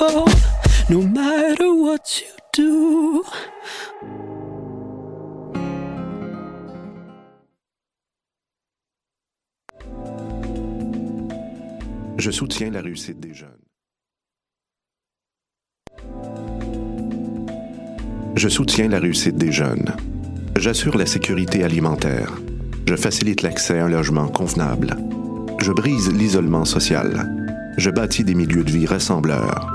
oh, no matter what you do. Je soutiens la réussite des jeunes. Je soutiens la réussite des jeunes. J'assure la sécurité alimentaire. Je facilite l'accès à un logement convenable. Je brise l'isolement social. Je bâtis des milieux de vie rassembleurs.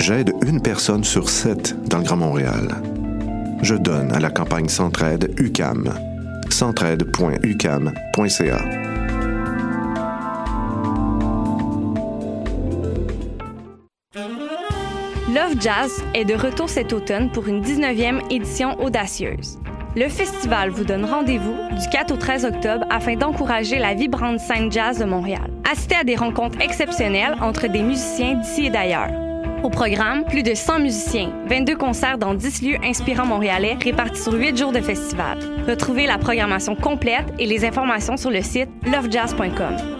J'aide une personne sur sept dans le Grand Montréal. Je donne à la campagne Centraide UCAM. centraide.ucam.ca. Love Jazz est de retour cet automne pour une 19e édition audacieuse. Le festival vous donne rendez-vous du 4 au 13 octobre afin d'encourager la vibrante scène jazz de Montréal. Assistez à des rencontres exceptionnelles entre des musiciens d'ici et d'ailleurs. Au programme, plus de 100 musiciens, 22 concerts dans 10 lieux inspirants montréalais répartis sur 8 jours de festival. Retrouvez la programmation complète et les informations sur le site lovejazz.com.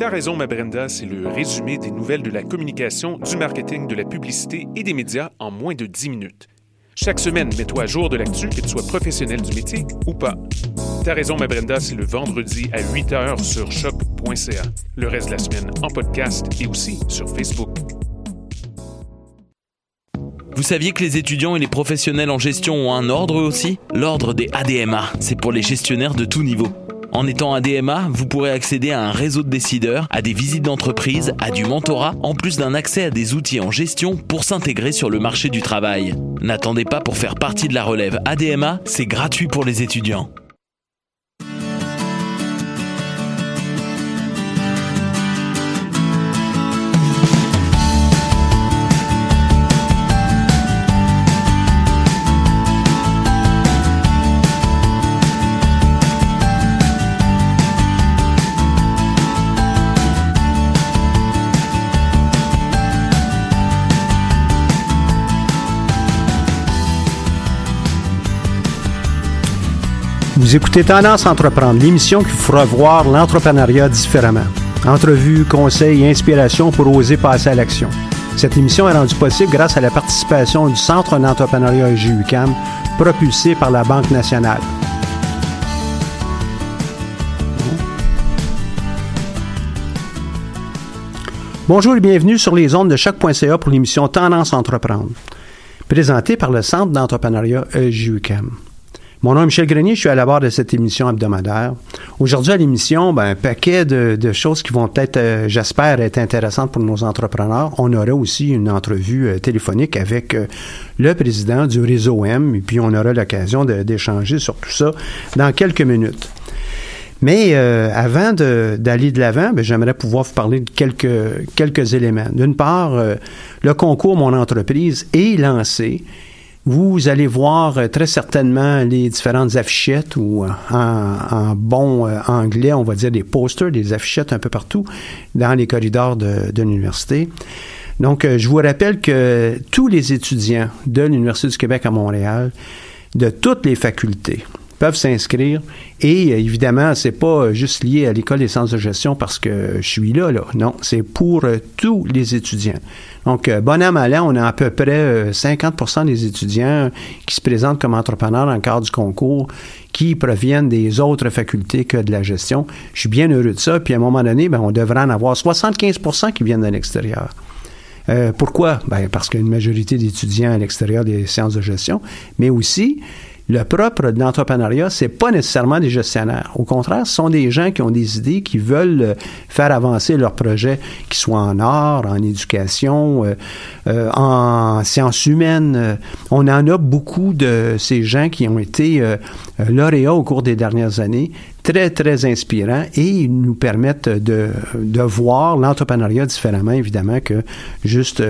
T'as raison, ma Brenda, c'est le résumé des nouvelles de la communication, du marketing, de la publicité et des médias en moins de 10 minutes. Chaque semaine, mets-toi à jour de l'actu, que tu sois professionnel du métier ou pas. T'as raison, ma Brenda, c'est le vendredi à 8 h sur choc.ca. Le reste de la semaine en podcast et aussi sur Facebook. Vous saviez que les étudiants et les professionnels en gestion ont un ordre aussi? L'ordre des ADMA, c'est pour les gestionnaires de tout niveau. En étant ADMA, vous pourrez accéder à un réseau de décideurs, à des visites d'entreprise, à du mentorat, en plus d'un accès à des outils en gestion pour s'intégrer sur le marché du travail. N'attendez pas pour faire partie de la relève ADMA, c'est gratuit pour les étudiants. Vous écoutez Tendance Entreprendre, l'émission qui fera voir l'entrepreneuriat différemment. Entrevues, conseils et inspiration pour oser passer à l'action. Cette émission est rendue possible grâce à la participation du Centre d'entrepreneuriat GUCAM, propulsé par la Banque nationale. Bonjour et bienvenue sur les ondes de choc.ca pour l'émission Tendance Entreprendre, présentée par le Centre d'entrepreneuriat EJUCAM. Mon nom est Michel Grenier, je suis à la barre de cette émission hebdomadaire. Aujourd'hui à l'émission, ben, un paquet de, choses qui vont peut-être, euh, j'espère, être intéressantes pour nos entrepreneurs. On aura aussi une entrevue euh, téléphonique avec euh, le président du réseau M, et puis on aura l'occasion d'échanger sur tout ça dans quelques minutes. Mais avant d'aller de l'avant, ben, j'aimerais pouvoir vous parler de quelques, quelques éléments. D'une part, le concours Mon entreprise est lancé. Vous allez voir euh, très certainement les différentes affichettes ou euh, en, bon euh, anglais, on va dire des posters, des affichettes un peu partout dans les corridors de, l'université. Donc, je vous rappelle que tous les étudiants de l'Université du Québec à Montréal, de toutes les facultés, peuvent s'inscrire. Et évidemment, c'est pas juste lié à l'école des sciences de gestion parce que je suis là, là. Non, c'est pour tous les étudiants. Donc, bon an, mal an, on a à peu près 50% des étudiants qui se présentent comme entrepreneurs le cadre du concours qui proviennent des autres facultés que de la gestion. Je suis bien heureux de ça. Puis à un moment donné, ben, on devrait en avoir 75% qui viennent de l'extérieur. Euh, pourquoi? Ben, parce qu'il y a une majorité d'étudiants à l'extérieur des sciences de gestion, mais aussi le propre de l'entrepreneuriat, c'est pas nécessairement des gestionnaires. Au contraire, ce sont des gens qui ont des idées, qui veulent euh, faire avancer leurs projets, qu'ils soient en art, en éducation, euh, euh, en sciences humaines. On en a beaucoup de ces gens qui ont été lauréats au cours des dernières années, très, très inspirants et ils nous permettent de, de voir l'entrepreneuriat différemment, évidemment, que juste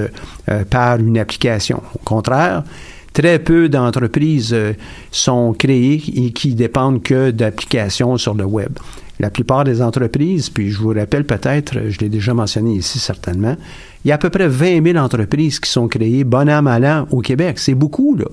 par une application. Au contraire, Très peu d'entreprises euh, sont créées et qui dépendent que d'applications sur le web. La plupart des entreprises, puis je vous rappelle peut-être, je l'ai déjà mentionné ici certainement, il y a à peu près 20 000 entreprises qui sont créées bon an, mal an au Québec. C'est beaucoup, là.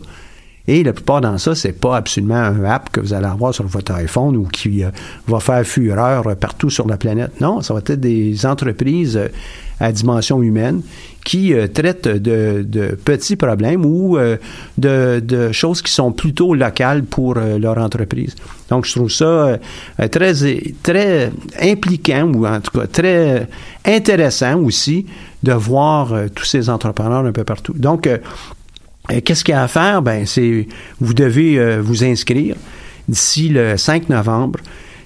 Et la plupart dans ça, c'est pas absolument un app que vous allez avoir sur votre iPhone ou qui euh, va faire fureur partout sur la planète. Non, ça va être des entreprises euh, à dimension humaine qui euh, traitent de, petits problèmes ou de, choses qui sont plutôt locales pour leur entreprise. Donc, je trouve ça très, très impliquant ou en tout cas très intéressant aussi de voir tous ces entrepreneurs un peu partout. Donc, Qu'est-ce qu'il y a à faire? Ben, c'est vous devez euh, vous inscrire d'ici le 5 novembre.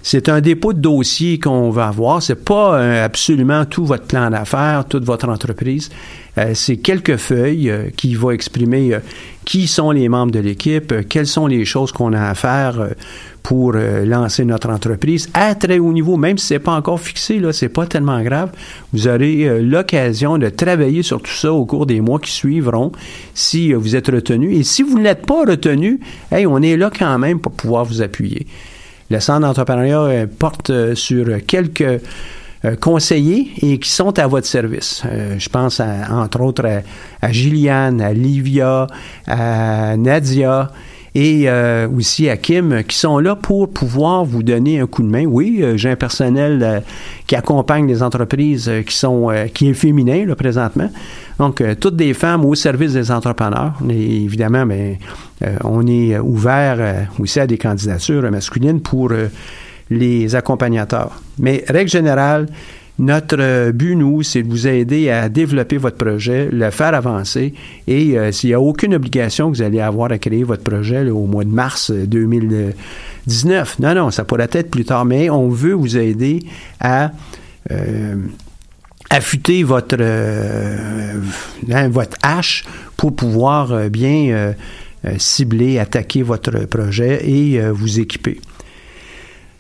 C'est un dépôt de dossier qu'on va avoir. C'est pas euh, absolument tout votre plan d'affaires, toute votre entreprise. Euh, c'est quelques feuilles qui vont exprimer qui sont les membres de l'équipe, quelles sont les choses qu'on a à faire pour euh, lancer notre entreprise à très haut niveau, même si c'est pas encore fixé, là, c'est pas tellement grave. Vous aurez euh, l'occasion de travailler sur tout ça au cours des mois qui suivront si euh, vous êtes retenu. Et si vous n'êtes pas retenu, hey, on est là quand même pour pouvoir vous appuyer. Le Centre d'entrepreneuriat porte sur quelques conseillers et qui sont à votre service. je pense entre autres à, à Gilliane, à Livia, à Nadia, et euh, aussi à Kim qui sont là pour pouvoir vous donner un coup de main. Oui, euh, j'ai un personnel euh, qui accompagne les entreprises qui sont qui est féminin là, présentement. Donc toutes des femmes au service des entrepreneurs. Évidemment, mais ben, on est ouvert aussi à des candidatures masculines pour les accompagnateurs. Mais règle générale, notre but, nous, c'est de vous aider à développer votre projet, le faire avancer. Et euh, s'il n'y a aucune obligation que vous allez avoir à créer votre projet au mois de mars 2019, non, non, ça pourrait être plus tard, mais on veut vous aider à euh, affûter votre, euh, hein, votre hache pour pouvoir bien cibler, attaquer votre projet et vous équiper.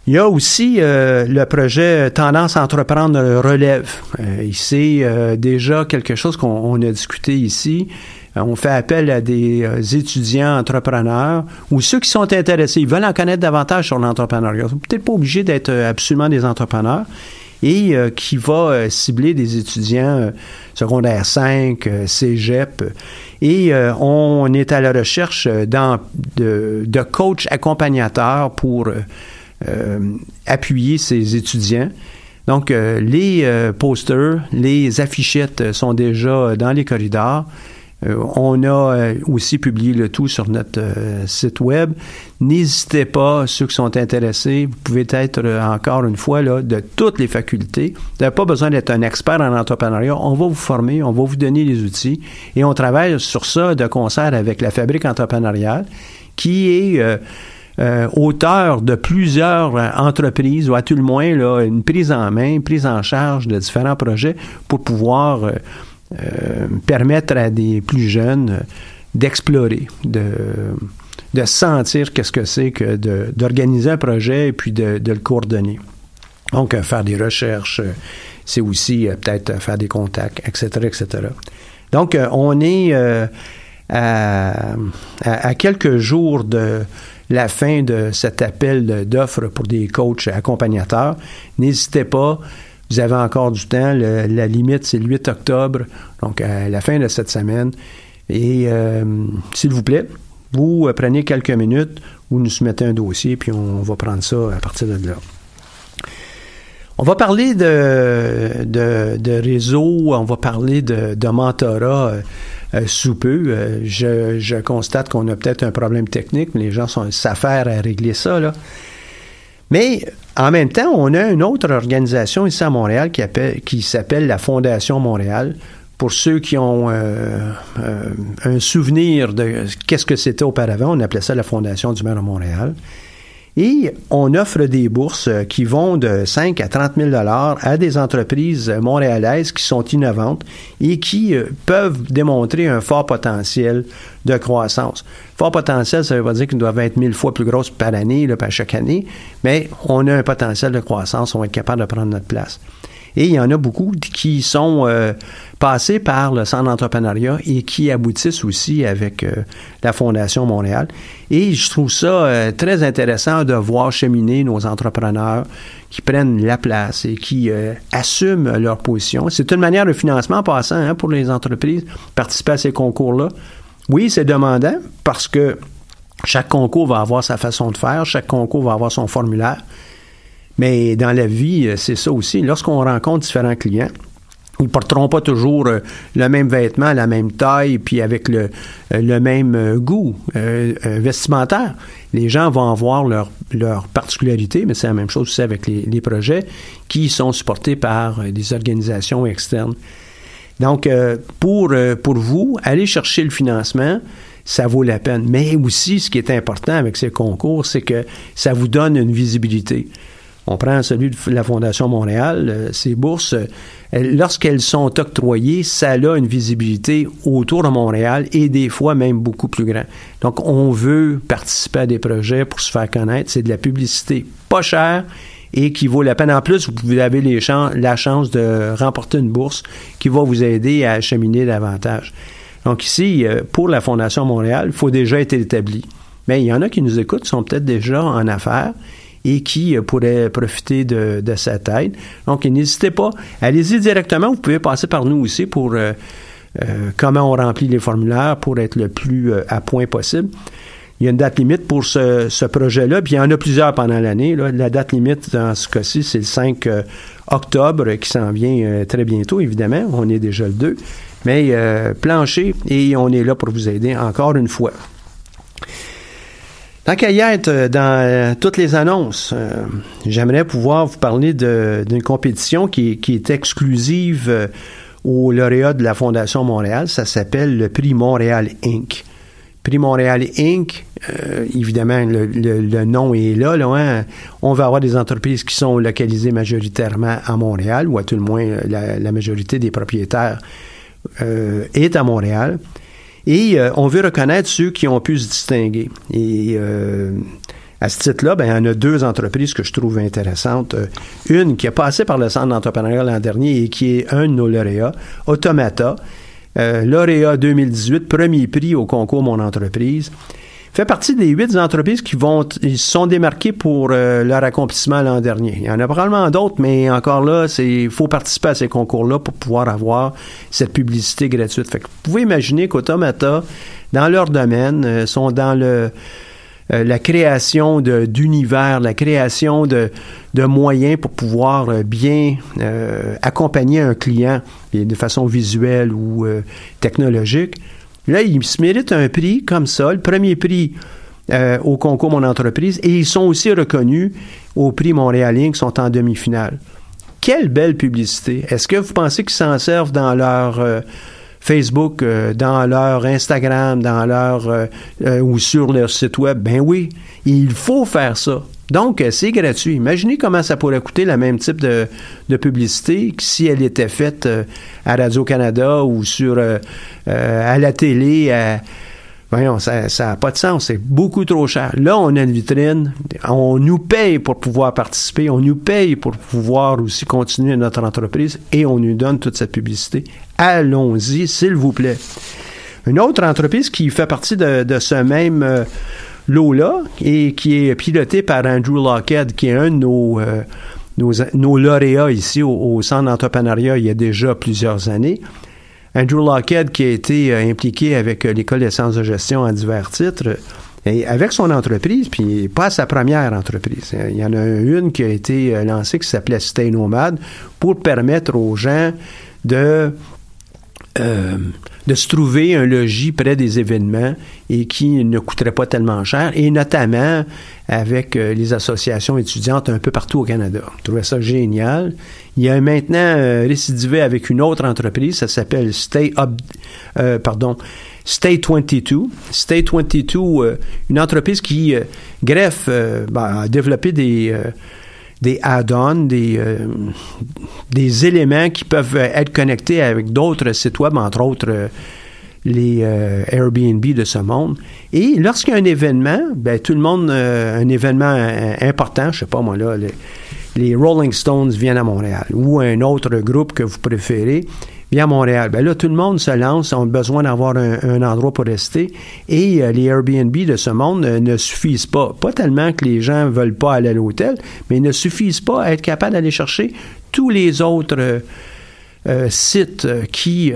Il y a aussi euh, le projet Tendance à entreprendre relève. Euh, c'est euh, déjà quelque chose qu'on a discuté ici. Euh, on fait appel à des étudiants entrepreneurs ou ceux qui sont intéressés, ils veulent en connaître davantage sur l'entrepreneuriat. Ils sont peut-être pas obligés d'être absolument des entrepreneurs et qui va cibler des étudiants secondaire 5, cégep. Et on est à la recherche de, de coachs accompagnateurs pour euh, appuyer ses étudiants. Donc, euh, les euh, posters, les affichettes sont déjà dans les corridors. on a aussi publié le tout sur notre site web. N'hésitez pas, ceux qui sont intéressés, vous pouvez être encore une fois là, de toutes les facultés. Vous n'avez pas besoin d'être un expert en entrepreneuriat. On va vous former, on va vous donner les outils et on travaille sur ça de concert avec la Fabrique entrepreneuriale qui est euh, auteur de plusieurs euh, entreprises, ou à tout le moins là, une prise en main, une prise en charge de différents projets pour pouvoir euh, permettre à des plus jeunes d'explorer, de, de sentir qu'est-ce que c'est que d'organiser un projet et puis de, le coordonner. Donc, faire des recherches, c'est aussi peut-être faire des contacts, etc., etc. Donc, on est à, quelques jours de la fin de cet appel d'offres pour des coachs accompagnateurs. N'hésitez pas. Vous avez encore du temps. la limite, c'est le 8 octobre, donc à la fin de cette semaine. Et euh, s'il vous plaît, vous prenez quelques minutes, vous nous soumettez un dossier, puis on va prendre ça à partir de là. On va parler de, de, réseau, on va parler de, de mentorat euh, euh, sous peu. Euh, je, je, constate qu'on a peut-être un problème technique, mais les gens sont s'affairent à régler ça. Là. Mais en même temps, on a une autre organisation ici à Montréal qui, appelle, qui s'appelle la Fondation Montréal. Pour ceux qui ont euh, euh, un souvenir de qu'est-ce que c'était auparavant, on appelait ça la Fondation du maire de Montréal. Et on offre des bourses qui vont de 5 à 30 000 dollars à des entreprises montréalaises qui sont innovantes et qui euh, peuvent démontrer un fort potentiel de croissance. Fort potentiel, ça veut pas dire qu'ils doivent être mille fois plus grosses par année, là, par chaque année, mais on a un potentiel de croissance, on va être capable de prendre notre place. Et il y en a beaucoup qui sont euh, passés par le centre d'entrepreneuriat et qui aboutissent aussi avec euh, la Fondation Montréal. Et je trouve ça euh, très intéressant de voir cheminer nos entrepreneurs qui prennent la place et qui assument leur position. C'est une manière de financement en passant hein, pour les entreprises, participer à ces concours-là. Oui, c'est demandant parce que chaque concours va avoir sa façon de faire, chaque concours va avoir son formulaire. Mais dans la vie, euh, c'est ça aussi. Lorsqu'on rencontre différents clients, ils ne porteront pas toujours euh, le même vêtement, la même taille, puis avec le, euh, le même goût vestimentaire. Les gens vont avoir leur, leur particularité, mais c'est la même chose aussi avec les, projets qui sont supportés par des organisations externes. Donc, pour, pour vous, aller chercher le financement, ça vaut la peine. Mais aussi, ce qui est important avec ces concours, c'est que ça vous donne une visibilité. On prend celui de la Fondation Montréal, euh, ces bourses, euh, lorsqu'elles sont octroyées, ça a une visibilité autour de Montréal et des fois même beaucoup plus grand. Donc, on veut participer à des projets pour se faire connaître. C'est de la publicité pas chère et qui vaut la peine. En plus, vous avez la chance de remporter une bourse qui va vous aider à acheminer davantage. Donc ici, euh, pour la Fondation Montréal, il faut déjà être établi. Mais il y en a qui nous écoutent, sont peut-être déjà en affaires et qui euh, pourrait profiter de, de cette aide. Donc, n'hésitez pas. Allez-y directement. Vous pouvez passer par nous aussi pour euh, euh, comment on remplit les formulaires pour être le plus à point possible. Il y a une date limite pour ce, ce projet-là, puis il y en a plusieurs pendant l'année. La date limite dans ce cas-ci, c'est le 5 octobre qui s'en vient très bientôt, évidemment. On est déjà le 2. Mais plancher et on est là pour vous aider encore une fois. Tant qu'à euh, dans euh, toutes les annonces, euh, j'aimerais pouvoir vous parler d'une compétition qui, est exclusive au lauréat de la Fondation Montréal. Ça s'appelle le Prix Montréal Inc. Prix Montréal Inc., évidemment, le, nom est là. là hein. On va avoir des entreprises qui sont localisées majoritairement à Montréal, ou à tout le moins la, majorité des propriétaires est à Montréal. Et euh, on veut reconnaître ceux qui ont pu se distinguer. Et euh, à ce titre-là, ben, il y en a deux entreprises que je trouve intéressantes. Euh, une qui a passé par le centre d'entrepreneuriat l'an dernier et qui est un de nos lauréats, Automata. lauréat 2018, premier prix au concours Mon entreprise fait partie des huit entreprises qui vont ils sont démarquées pour euh, leur accomplissement l'an dernier. Il y en a probablement d'autres, mais encore là, c'est il faut participer à ces concours-là pour pouvoir avoir cette publicité gratuite. Vous pouvez imaginer qu'Automata, dans leur domaine, euh, sont dans le euh, la création d'univers, la création de, de, moyens pour pouvoir bien accompagner un client de façon visuelle ou technologique Là, ils se méritent un prix comme ça, le premier prix euh, au concours Mon entreprise, et ils sont aussi reconnus au prix Montréalien qui sont en demi-finale. Quelle belle publicité. Est-ce que vous pensez qu'ils s'en servent dans leur euh, Facebook, euh, dans leur Instagram, dans leur ou sur leur site web? Ben oui, il faut faire ça. Donc, euh, c'est gratuit. Imaginez comment ça pourrait coûter le même type de, publicité si elle était faite euh, à Radio-Canada ou sur euh, à la télé. Voyons, ça n'a pas de sens. C'est beaucoup trop cher. Là, on a une vitrine. On nous paye pour pouvoir participer. On nous paye pour pouvoir aussi continuer notre entreprise et on nous donne toute cette publicité. Allons-y, s'il vous plaît. Une autre entreprise qui fait partie de, ce même lot-là, et qui est piloté par Andrew Lockhead, qui est un de nos, euh, nos, lauréats ici au, Centre d'entrepreneuriat il y a déjà plusieurs années. Andrew Lockhead, qui a été euh, impliqué avec euh, l'École des sciences de gestion à divers titres, Et avec son entreprise, puis pas sa première entreprise. Il y en a une qui a été lancée qui s'appelait Stay Nomad pour permettre aux gens de euh, de se trouver un logis près des événements et qui ne coûterait pas tellement cher, et notamment avec euh, les associations étudiantes un peu partout au Canada. Je trouvais ça génial. Il y a maintenant euh, récidivé avec une autre entreprise, ça s'appelle Stay Up, pardon, Stay 22. Stay 22, une entreprise qui greffe, ben, a développé des des add-ons, des, euh, des éléments qui peuvent être connectés avec d'autres sites web, entre autres euh, les euh, Airbnb de ce monde. Et lorsqu'il y a un événement, ben, tout le monde, un événement important, je sais pas moi là, les Rolling Stones viennent à Montréal ou un autre groupe que vous préférez, à Montréal. Ben là, tout le monde se lance, ont besoin d'avoir un, endroit pour rester. Et euh, les Airbnb de ce monde euh, ne suffisent pas. Pas tellement que les gens veulent pas aller à l'hôtel, mais ne suffisent pas à être capables d'aller chercher tous les autres euh, sites qui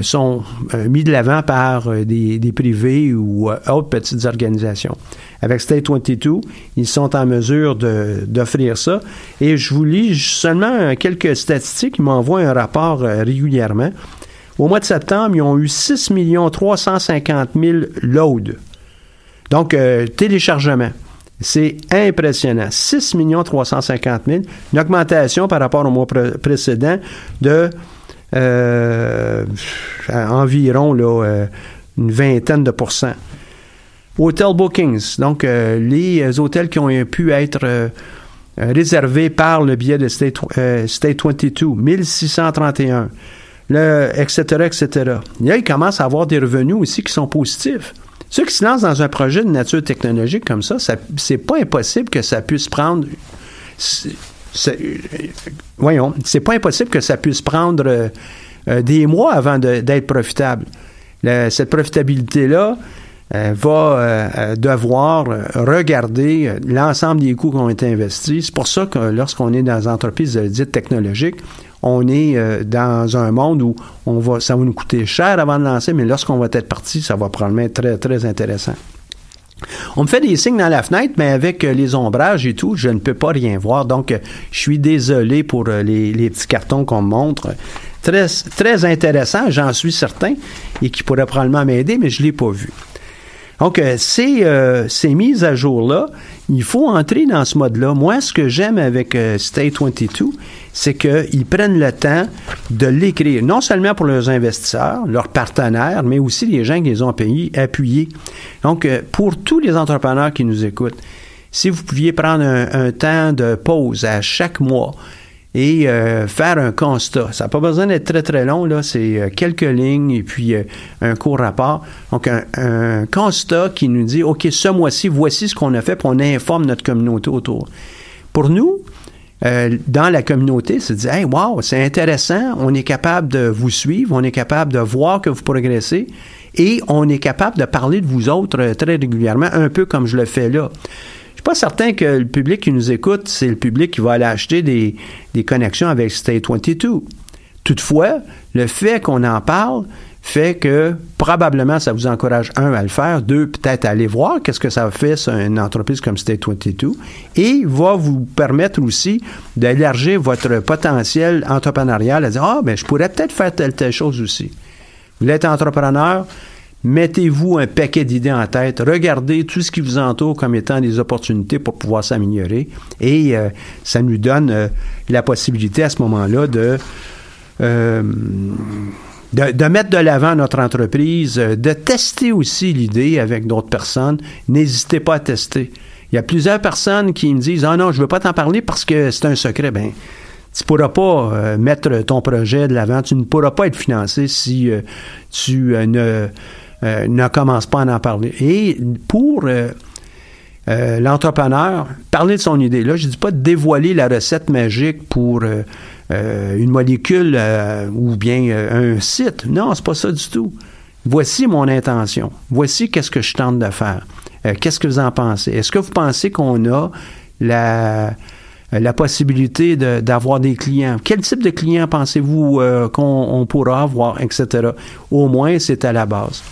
sont mis de l'avant par des, des, privés ou autres petites organisations. Avec State 22, ils sont en mesure d'offrir ça. Et je vous lis seulement quelques statistiques. Ils m'envoient un rapport euh, régulièrement. Au mois de septembre, ils ont eu 6 350 000 loads. Donc, euh, téléchargement. C'est impressionnant. 6 350 000, une augmentation par rapport au mois précédent de euh, environ là, une vingtaine de pourcents. Hotel Bookings, donc euh, les euh, hôtels qui ont pu être euh, réservés par le biais de State, State 22, 1631, le, etc., etc. Là, ils commencent à avoir des revenus aussi qui sont positifs. Ceux qui se lancent dans un projet de nature technologique comme ça, ça c'est pas impossible que ça puisse prendre. voyons, c'est pas impossible que ça puisse prendre des mois avant d'être profitable. cette profitabilité-là, euh, va euh, euh, devoir regarder l'ensemble des coûts qui ont été investis. C'est pour ça que lorsqu'on est dans des entreprises dites technologiques, on est dans un monde où ça va nous coûter cher avant de lancer, mais lorsqu'on va être parti, ça va probablement être très, très intéressant. On me fait des signes dans la fenêtre, mais avec les ombrages et tout, je ne peux pas rien voir. Donc, je suis désolé pour les, petits cartons qu'on me montre. Très, très intéressant, j'en suis certain, et qui pourrait probablement m'aider, mais je ne l'ai pas vu. Donc, euh, euh, ces mises à jour-là, il faut entrer dans ce mode-là. Moi, ce que j'aime avec euh, State 22, c'est qu'ils prennent le temps de l'écrire, non seulement pour leurs investisseurs, leurs partenaires, mais aussi les gens qui les ont payés, appuyés. Donc, pour tous les entrepreneurs qui nous écoutent, si vous pouviez prendre un temps de pause à chaque mois, et euh, faire un constat. Ça n'a pas besoin d'être très très long, là, c'est euh, quelques lignes et puis euh, un court rapport. Donc un, constat qui nous dit, OK, ce mois-ci, voici ce qu'on a fait, puis on informe notre communauté autour. Pour nous, dans la communauté, c'est de dire, hey, wow, c'est intéressant, on est capable de vous suivre, on est capable de voir que vous progressez et on est capable de parler de vous autres très régulièrement, un peu comme je le fais là pas certain que le public qui nous écoute, c'est le public qui va aller acheter des, connexions avec State 22. Toutefois, le fait qu'on en parle fait que probablement ça vous encourage, un, à le faire, deux, peut-être à aller voir qu'est-ce que ça fait sur une entreprise comme State 22 et va vous permettre aussi d'élargir votre potentiel entrepreneurial à dire, ah, ben, je pourrais peut-être faire telle, telle chose aussi. Vous êtes entrepreneur, mettez-vous un paquet d'idées en tête, regardez tout ce qui vous entoure comme étant des opportunités pour pouvoir s'améliorer et euh, ça nous donne euh, la possibilité à ce moment-là de, euh, de, mettre de l'avant notre entreprise, de tester aussi l'idée avec d'autres personnes. N'hésitez pas à tester. Il y a plusieurs personnes qui me disent Ah non, je ne veux pas t'en parler parce que c'est un secret. Ben, tu ne pourras pas mettre ton projet de l'avant, tu ne pourras pas être financé si tu ne euh, ne commence pas à en parler. Et pour euh, euh, l'entrepreneur, parler de son idée. Là, je ne dis pas de dévoiler la recette magique pour une molécule ou bien un site. Non, c'est pas ça du tout. Voici mon intention. Voici qu'est-ce que je tente de faire. qu'est-ce que vous en pensez? Est-ce que vous pensez qu'on a la, la possibilité d'avoir des clients? Quel type de clients pensez-vous qu'on pourra avoir, etc.? Au moins, c'est à la base.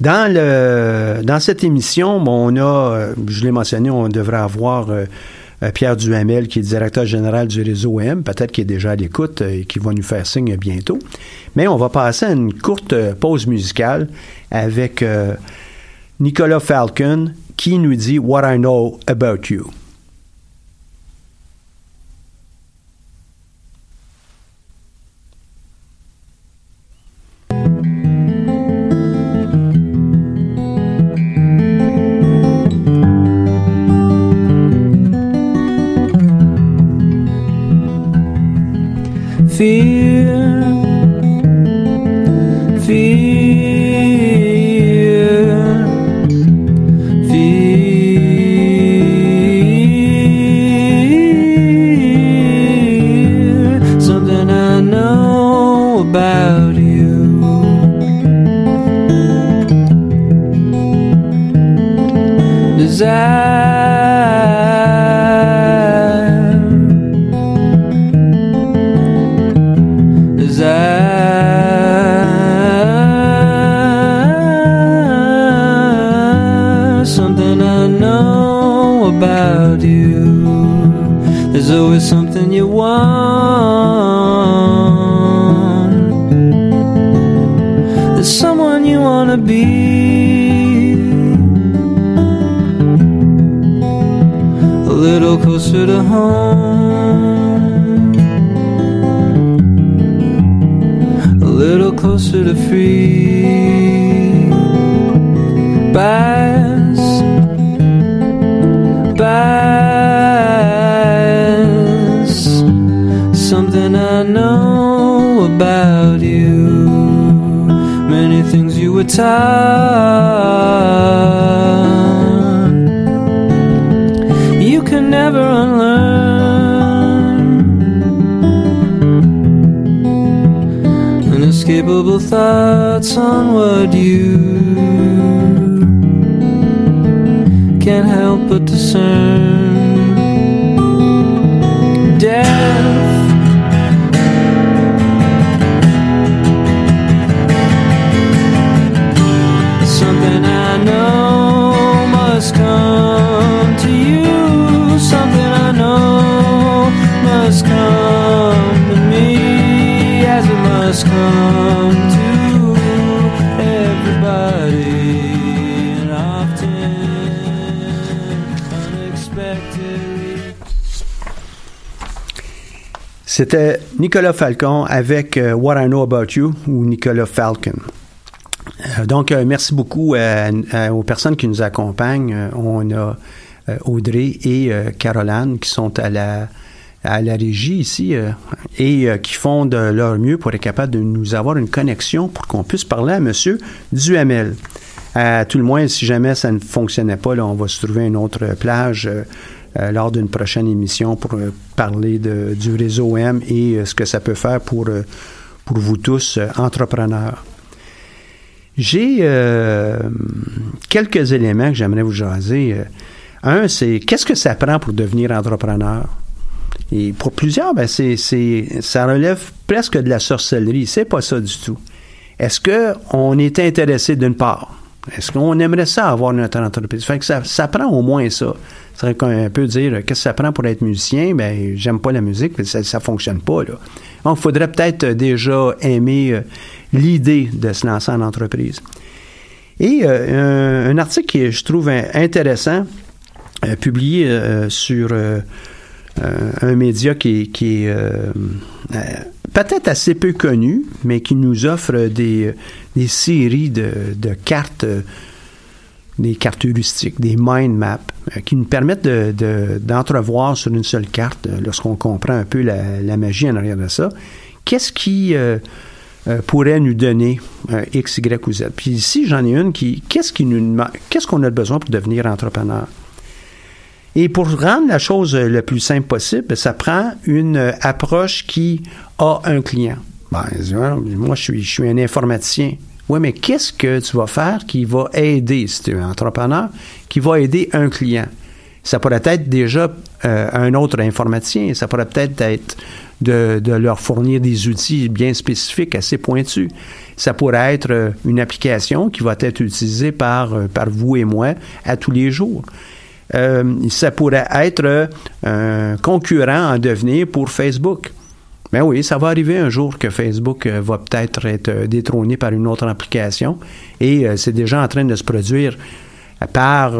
Dans, le, dans cette émission, bon, on a, euh, je l'ai mentionné, on devrait avoir euh, euh, Pierre Duhamel, qui est directeur général du réseau M, peut-être qu'il est déjà à l'écoute et qui va nous faire signe bientôt. Mais on va passer à une courte pause musicale avec Nicolas Falcon qui nous dit What I Know About You. feel C'était Nicolas Falcon avec euh, What I Know About You ou Nicolas Falcon. Euh, donc, euh, merci beaucoup aux personnes qui nous accompagnent. on a Audrey et Caroline qui sont à la, à la régie ici et qui font de leur mieux pour être capables de nous avoir une connexion pour qu'on puisse parler à M. Duhamel. À tout le moins, si jamais ça ne fonctionnait pas, on va se trouver une autre plage euh, lors d'une prochaine émission pour euh, parler de, du réseau M et euh, ce que ça peut faire pour, pour vous tous, entrepreneurs. J'ai quelques éléments que j'aimerais vous jaser. un, c'est qu'est-ce que ça prend pour devenir entrepreneur? Et pour plusieurs, ben c'est, ça relève presque de la sorcellerie. C'est pas ça du tout. Est-ce qu'on est intéressé d'une part? Est-ce qu'on aimerait ça avoir notre entreprise? Fait que ça, prend au moins ça. Ça serait un peu dire qu'est-ce que ça prend pour être musicien? Ben, j'aime pas la musique, ça, ça fonctionne pas. Donc, il faudrait peut-être déjà aimer euh, l'idée de se lancer en entreprise. Et euh, un, article que je trouve intéressant, euh, publié sur un média qui, est peut-être assez peu connu, mais qui nous offre des, séries de, cartes des cartes heuristiques, des mind maps, euh, qui nous permettent d'entrevoir sur une seule carte, euh, lorsqu'on comprend un peu la, magie en arrière de ça, qu'est-ce qui euh, pourrait nous donner X, Y ou Z? Puis ici, j'en ai une qui, qu'est-ce qu'on a besoin pour devenir entrepreneur? Et pour rendre la chose le plus simple possible, ça prend une approche qui a un client. Ben, moi, je suis, je suis un informaticien. Oui, mais qu'est-ce que tu vas faire qui va aider, si tu es un entrepreneur, qui va aider un client? Ça pourrait être déjà euh, un autre informaticien, ça pourrait peut-être être de, de, leur fournir des outils bien spécifiques, assez pointus. Ça pourrait être euh, une application qui va être utilisée par, euh, par vous et moi à tous les jours. Euh, ça pourrait être un concurrent en devenir pour Facebook. Ben oui, ça va arriver un jour que Facebook va peut-être être détrôné par une autre application et c'est déjà en train de se produire par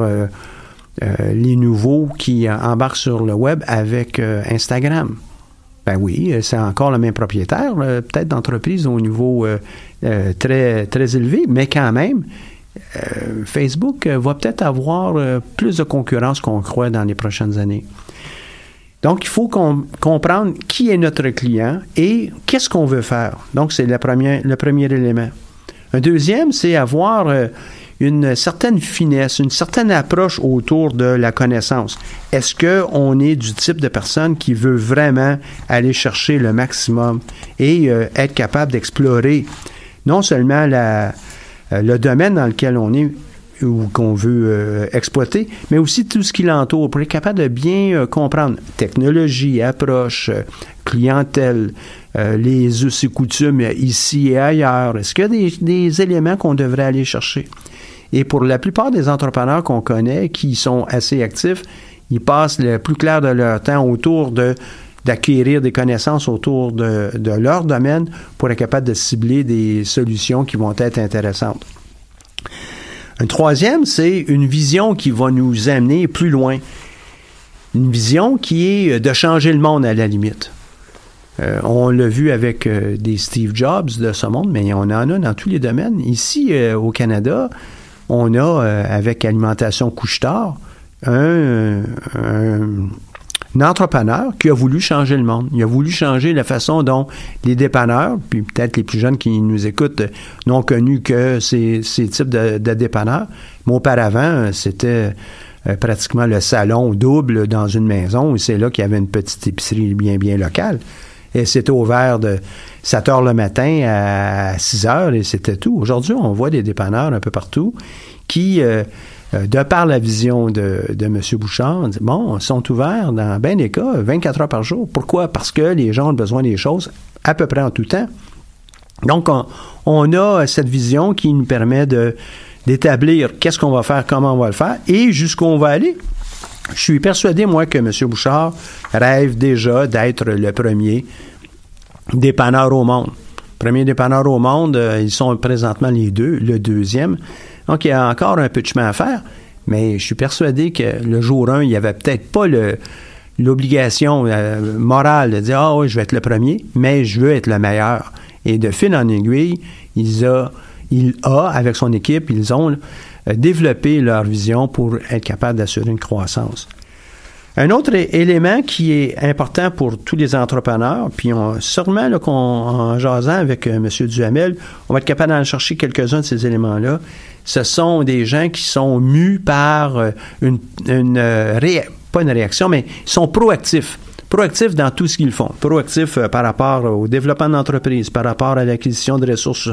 les nouveaux qui embarquent sur le web avec Instagram. Ben oui, euh, c'est encore le même propriétaire, peut-être d'entreprise au niveau euh, euh, très, très élevé, mais quand même, Facebook va peut-être avoir plus de concurrence qu'on croit dans les prochaines années. Donc, il faut comprendre qui est notre client et qu'est-ce qu'on veut faire. Donc, c'est le premier, élément. Un deuxième, c'est avoir une certaine finesse, une certaine approche autour de la connaissance. Est-ce qu'on est du type de personne qui veut vraiment aller chercher le maximum et euh, être capable d'explorer non seulement la, euh, le domaine dans lequel on est ou qu'on veut euh, exploiter, mais aussi tout ce qui l'entoure pour être capable de bien comprendre technologie, approche, clientèle, les us et coutumes ici et ailleurs. Est-ce qu'il y a des éléments qu'on devrait aller chercher? Et pour la plupart des entrepreneurs qu'on connaît qui sont assez actifs, ils passent le plus clair de leur temps autour de d'acquérir des connaissances autour de, leur domaine pour être capable de cibler des solutions qui vont être intéressantes. Un troisième, c'est une vision qui va nous amener plus loin. Une vision qui est de changer le monde à la limite. Euh, on l'a vu avec euh, des Steve Jobs de ce monde, mais on en a dans tous les domaines. Ici, euh, au Canada, on a, avec Alimentation Couche-Tard, un, entrepreneur qui a voulu changer le monde. Il a voulu changer la façon dont les dépanneurs, puis peut-être les plus jeunes qui nous écoutent n'ont connu que ces, types de, dépanneurs. Mais auparavant, c'était euh, pratiquement le salon double dans une maison et c'est là qu'il y avait une petite épicerie bien, bien locale. Et c'était ouvert de 7 heures le matin à 6 heures et c'était tout. Aujourd'hui, on voit des dépanneurs un peu partout qui, euh, euh, de par la vision de, M. Bouchard, bon, sont ouverts dans bien des cas 24 heures par jour. Pourquoi? Parce que les gens ont besoin des choses à peu près en tout temps. Donc, on, a cette vision qui nous permet d'établir qu'est-ce qu'on va faire, comment on va le faire et jusqu'où on va aller. Je suis persuadé, moi, que M. Bouchard rêve déjà d'être le premier dépanneur au monde. Premier dépanneur au monde, euh, ils sont présentement les deux, le deuxième. Donc, il y a encore un peu de chemin à faire, mais je suis persuadé que le jour 1, il n'y avait peut-être pas l'obligation euh, morale de dire Ah oui, je vais être le premier, mais je veux être le meilleur. Et de fil en aiguille, il a, il a avec son équipe, ils ont euh, développé leur vision pour être capable d'assurer une croissance. Un autre élément qui est important pour tous les entrepreneurs, puis on, sûrement là, en jasant avec euh, M. Duhamel, on va être capable d'en chercher quelques-uns de ces éléments-là. Ce sont des gens qui sont mus par euh, une, une euh, pas une réaction, mais ils sont proactifs proactifs dans tout ce qu'ils font. Proactifs euh, par rapport au développement d'entreprise, par rapport à l'acquisition de ressources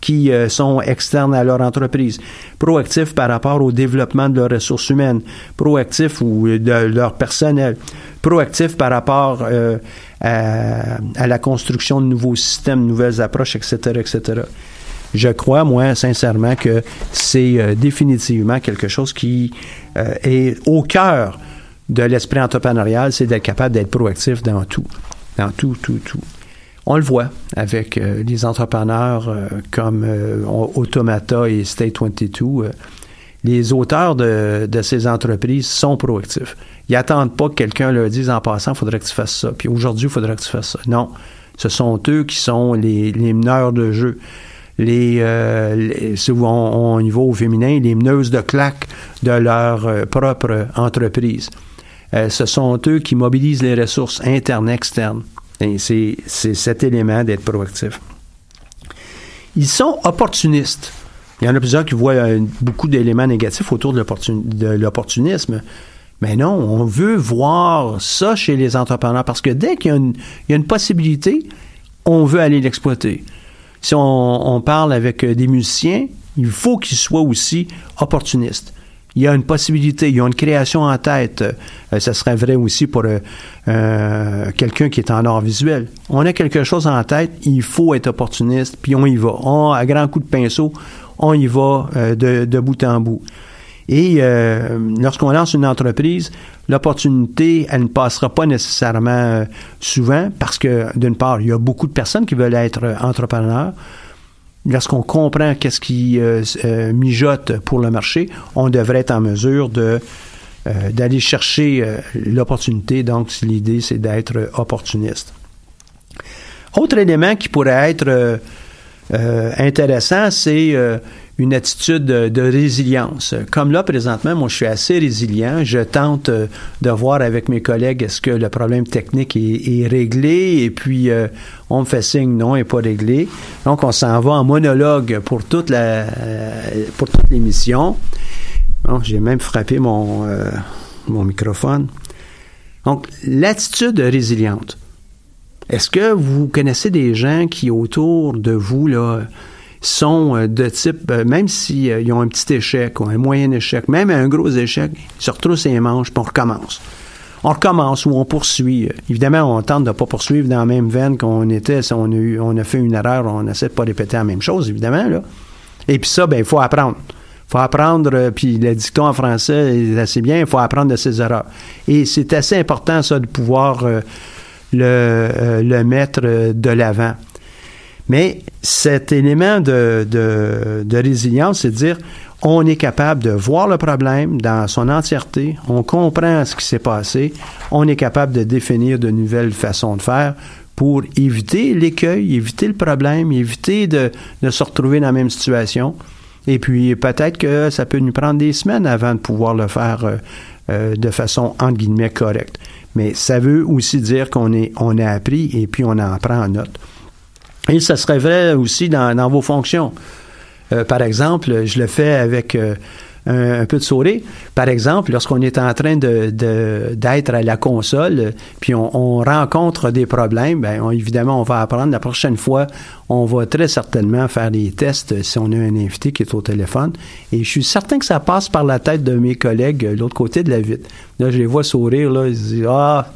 qui euh, sont externes à leur entreprise. Proactifs par rapport au développement de leurs ressources humaines. Proactifs ou de leur personnel. Proactifs par rapport euh, à, la construction de nouveaux systèmes, nouvelles approches, etc., etc. Je crois, moi, sincèrement, que c'est définitivement quelque chose qui est au cœur de l'esprit entrepreneurial, c'est d'être capable d'être proactif dans tout. Dans tout, tout, tout. On le voit avec euh, les entrepreneurs euh, comme euh, Automata et State 22. les auteurs de, ces entreprises sont proactifs. Ils n'attendent pas que quelqu'un leur dise en passant, il faudrait que tu fasses ça. Puis aujourd'hui, il faudrait que tu fasses ça. Non. Ce sont eux qui sont les, meneurs de jeu. Les, y va au féminin, les meneuses de claques de leur propre entreprise. Euh, ce sont eux qui mobilisent les ressources internes, externes. Et c'est cet élément d'être proactif. Ils sont opportunistes. Il y en a plusieurs qui voient euh, beaucoup d'éléments négatifs autour de l'opportunisme. Mais non, on veut voir ça chez les entrepreneurs parce que dès qu'il y, a une possibilité, on veut aller l'exploiter. Si on, on, parle avec euh, des musiciens, il faut qu'ils soient aussi opportunistes. Il y a une possibilité, il y a une création en tête. Euh, ça serait vrai aussi pour euh, euh, quelqu'un qui est en art visuel. On a quelque chose en tête, il faut être opportuniste, puis on y va. On, à grand coup de pinceau, on y va de, de, bout en bout. Et lorsqu'on lance une entreprise, l'opportunité, elle ne passera pas nécessairement souvent parce que, d'une part, il y a beaucoup de personnes qui veulent être entrepreneurs lorsqu'on comprend qu'est-ce qui euh, euh, mijote pour le marché, on devrait être en mesure euh, d'aller chercher l'opportunité. Donc, l'idée, c'est d'être opportuniste. Autre élément qui pourrait être intéressant, c'est une attitude de, résilience. Comme là, présentement, moi, je suis assez résilient. Je tente euh, de voir avec mes collègues est-ce que le problème technique est, réglé et puis euh, on me fait signe non, il n'est pas réglé. Donc, on s'en va en monologue pour toute la euh, pour l'émission. j'ai même frappé mon, mon microphone. Donc, l'attitude résiliente. Est-ce que vous connaissez des gens qui, autour de vous, là, sont euh, de type, euh, même s'ils euh, ont un petit échec ou un moyen échec, même un gros échec, ils se retroussent les manches puis on recommence. On recommence ou on poursuit. Évidemment, on tente de ne pas poursuivre dans la même veine qu'on était. Si on a, eu, on a fait une erreur, on essaie de pas répéter la même chose, évidemment. Là. Et puis ça, ben il faut apprendre. Il faut apprendre, puis le dicton en français est assez bien, il faut apprendre de ses erreurs. Et c'est assez important, ça, de pouvoir le, le mettre de l'avant. Mais cet élément de, de, résilience, c'est de dire on est capable de voir le problème dans son entièreté, on comprend ce qui s'est passé, on est capable de définir de nouvelles façons de faire pour éviter l'écueil, éviter le problème, éviter de, de, se retrouver dans la même situation. Et puis peut-être que ça peut nous prendre des semaines avant de pouvoir le faire euh, euh, de façon entre guillemets correcte. Mais ça veut aussi dire qu'on est on a appris et puis on en prend en note. Et ça serait vrai aussi dans, vos fonctions. Euh, par exemple, je le fais avec euh, un, peu de sourire. Par exemple, lorsqu'on est en train de, d'être à la console, puis on, rencontre des problèmes, bien, évidemment, on va apprendre. La prochaine fois, on va très certainement faire des tests si on a un invité qui est au téléphone. Et je suis certain que ça passe par la tête de mes collègues de l'autre côté de la vitre. Là, je les vois sourire, là, ils se disent, ah,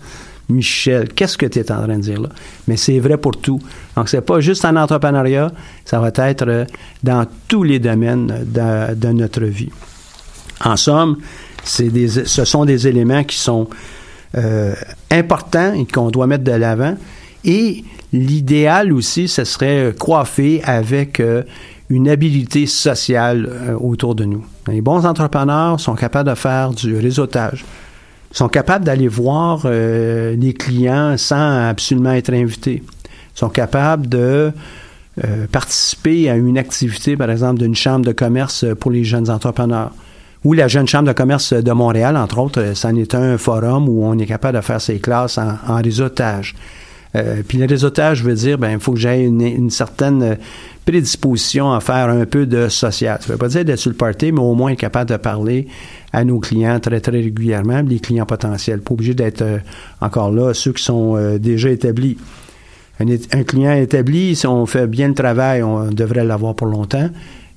Michel, qu'est-ce que tu es en train de dire là? Mais c'est vrai pour tout. Donc, c'est pas juste en entrepreneuriat, ça va être euh, dans tous les domaines de, notre vie. En somme, ce sont des éléments qui sont euh, importants et qu'on doit mettre de l'avant. Et l'idéal aussi, ce serait coiffé avec euh, une habilité sociale autour de nous. Les bons entrepreneurs sont capables de faire du réseautage, sont capables d'aller voir euh, les clients sans absolument être invités. sont capables de euh, participer à une activité, par exemple, d'une chambre de commerce pour les jeunes entrepreneurs. Ou la Jeune Chambre de commerce de Montréal, entre autres, ça en est un forum où on est capable de faire ses classes en, en réseautage. Euh, puis le réseautage veut dire, ben, il faut que j'aie une, certaine prédisposition à faire un peu de social. Ça ne veut pas dire d'être sur le party, mais au moins être capable de parler à nos clients très, très régulièrement, les clients potentiels. Pas obligé d'être euh, encore là, ceux qui sont euh, déjà établis. Un, client établi, si on fait bien le travail, on devrait l'avoir pour longtemps.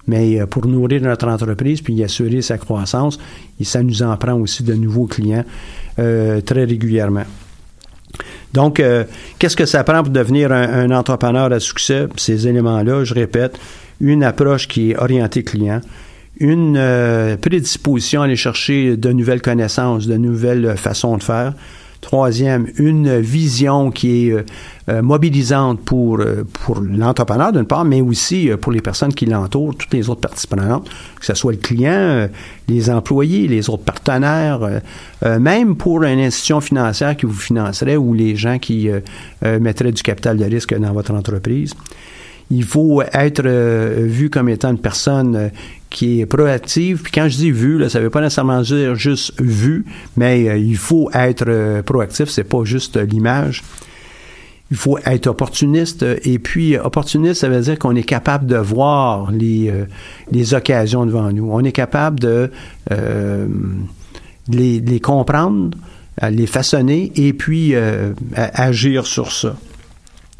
Mais pour nourrir notre entreprise puis assurer sa croissance, ça nous en prend aussi de nouveaux clients très régulièrement. Donc, euh, qu'est-ce que ça prend pour devenir un, entrepreneur à succès? Ces éléments-là, je répète, une approche qui est orientée client, une euh, prédisposition à aller chercher de nouvelles connaissances, de nouvelles façons de faire, Troisième, une vision qui est euh, euh, mobilisante pour, euh, pour l'entrepreneur d'une part, mais aussi pour les personnes qui l'entourent, toutes les autres parties prenantes, que ce soit le client, les employés, les autres partenaires, même pour une institution financière qui vous financerait ou les gens qui mettraient du capital de risque dans votre entreprise. Il faut être vu comme étant une personne qui est proactive. Puis quand je dis vu, ça ne veut pas nécessairement dire juste vu, mais euh, il faut être euh, proactif, c'est pas juste l'image. Il faut être opportuniste. Et puis, opportuniste, ça veut dire qu'on est capable de voir les, euh, les occasions devant nous. On est capable de les, les, comprendre, les façonner et puis agir sur ça.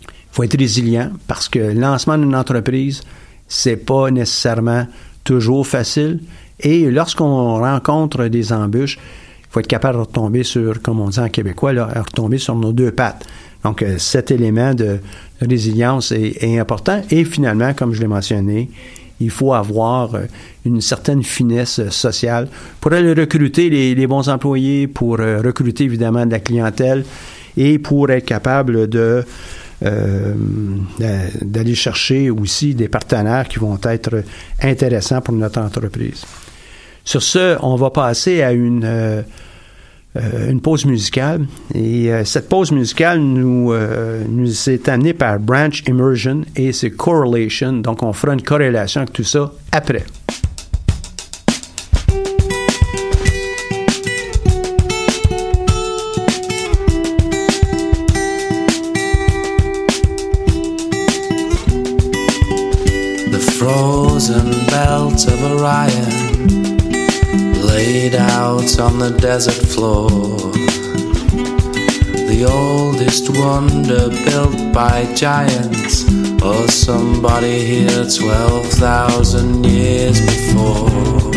Il faut être résilient parce que le lancement d'une entreprise, c'est pas nécessairement toujours facile Et lorsqu'on rencontre des embûches, il faut être capable de retomber sur, comme on dit en québécois, là, retomber sur nos deux pattes. Donc, euh, cet élément de résilience est, important. Et finalement, comme je l'ai mentionné, il faut avoir euh, une certaine finesse sociale pour aller recruter les, les bons employés, pour euh, recruter évidemment de la clientèle et pour être capable de euh, d'aller chercher aussi des partenaires qui vont être intéressants pour notre entreprise. Sur ce, on va passer à une euh, euh, pause musicale. Et euh, cette pause musicale nous, euh, nous est amenée par Branch Immersion et c'est Correlation. Donc, on fera une corrélation avec tout ça après. Out on the desert floor. The oldest wonder built by giants, or somebody here 12,000 years before.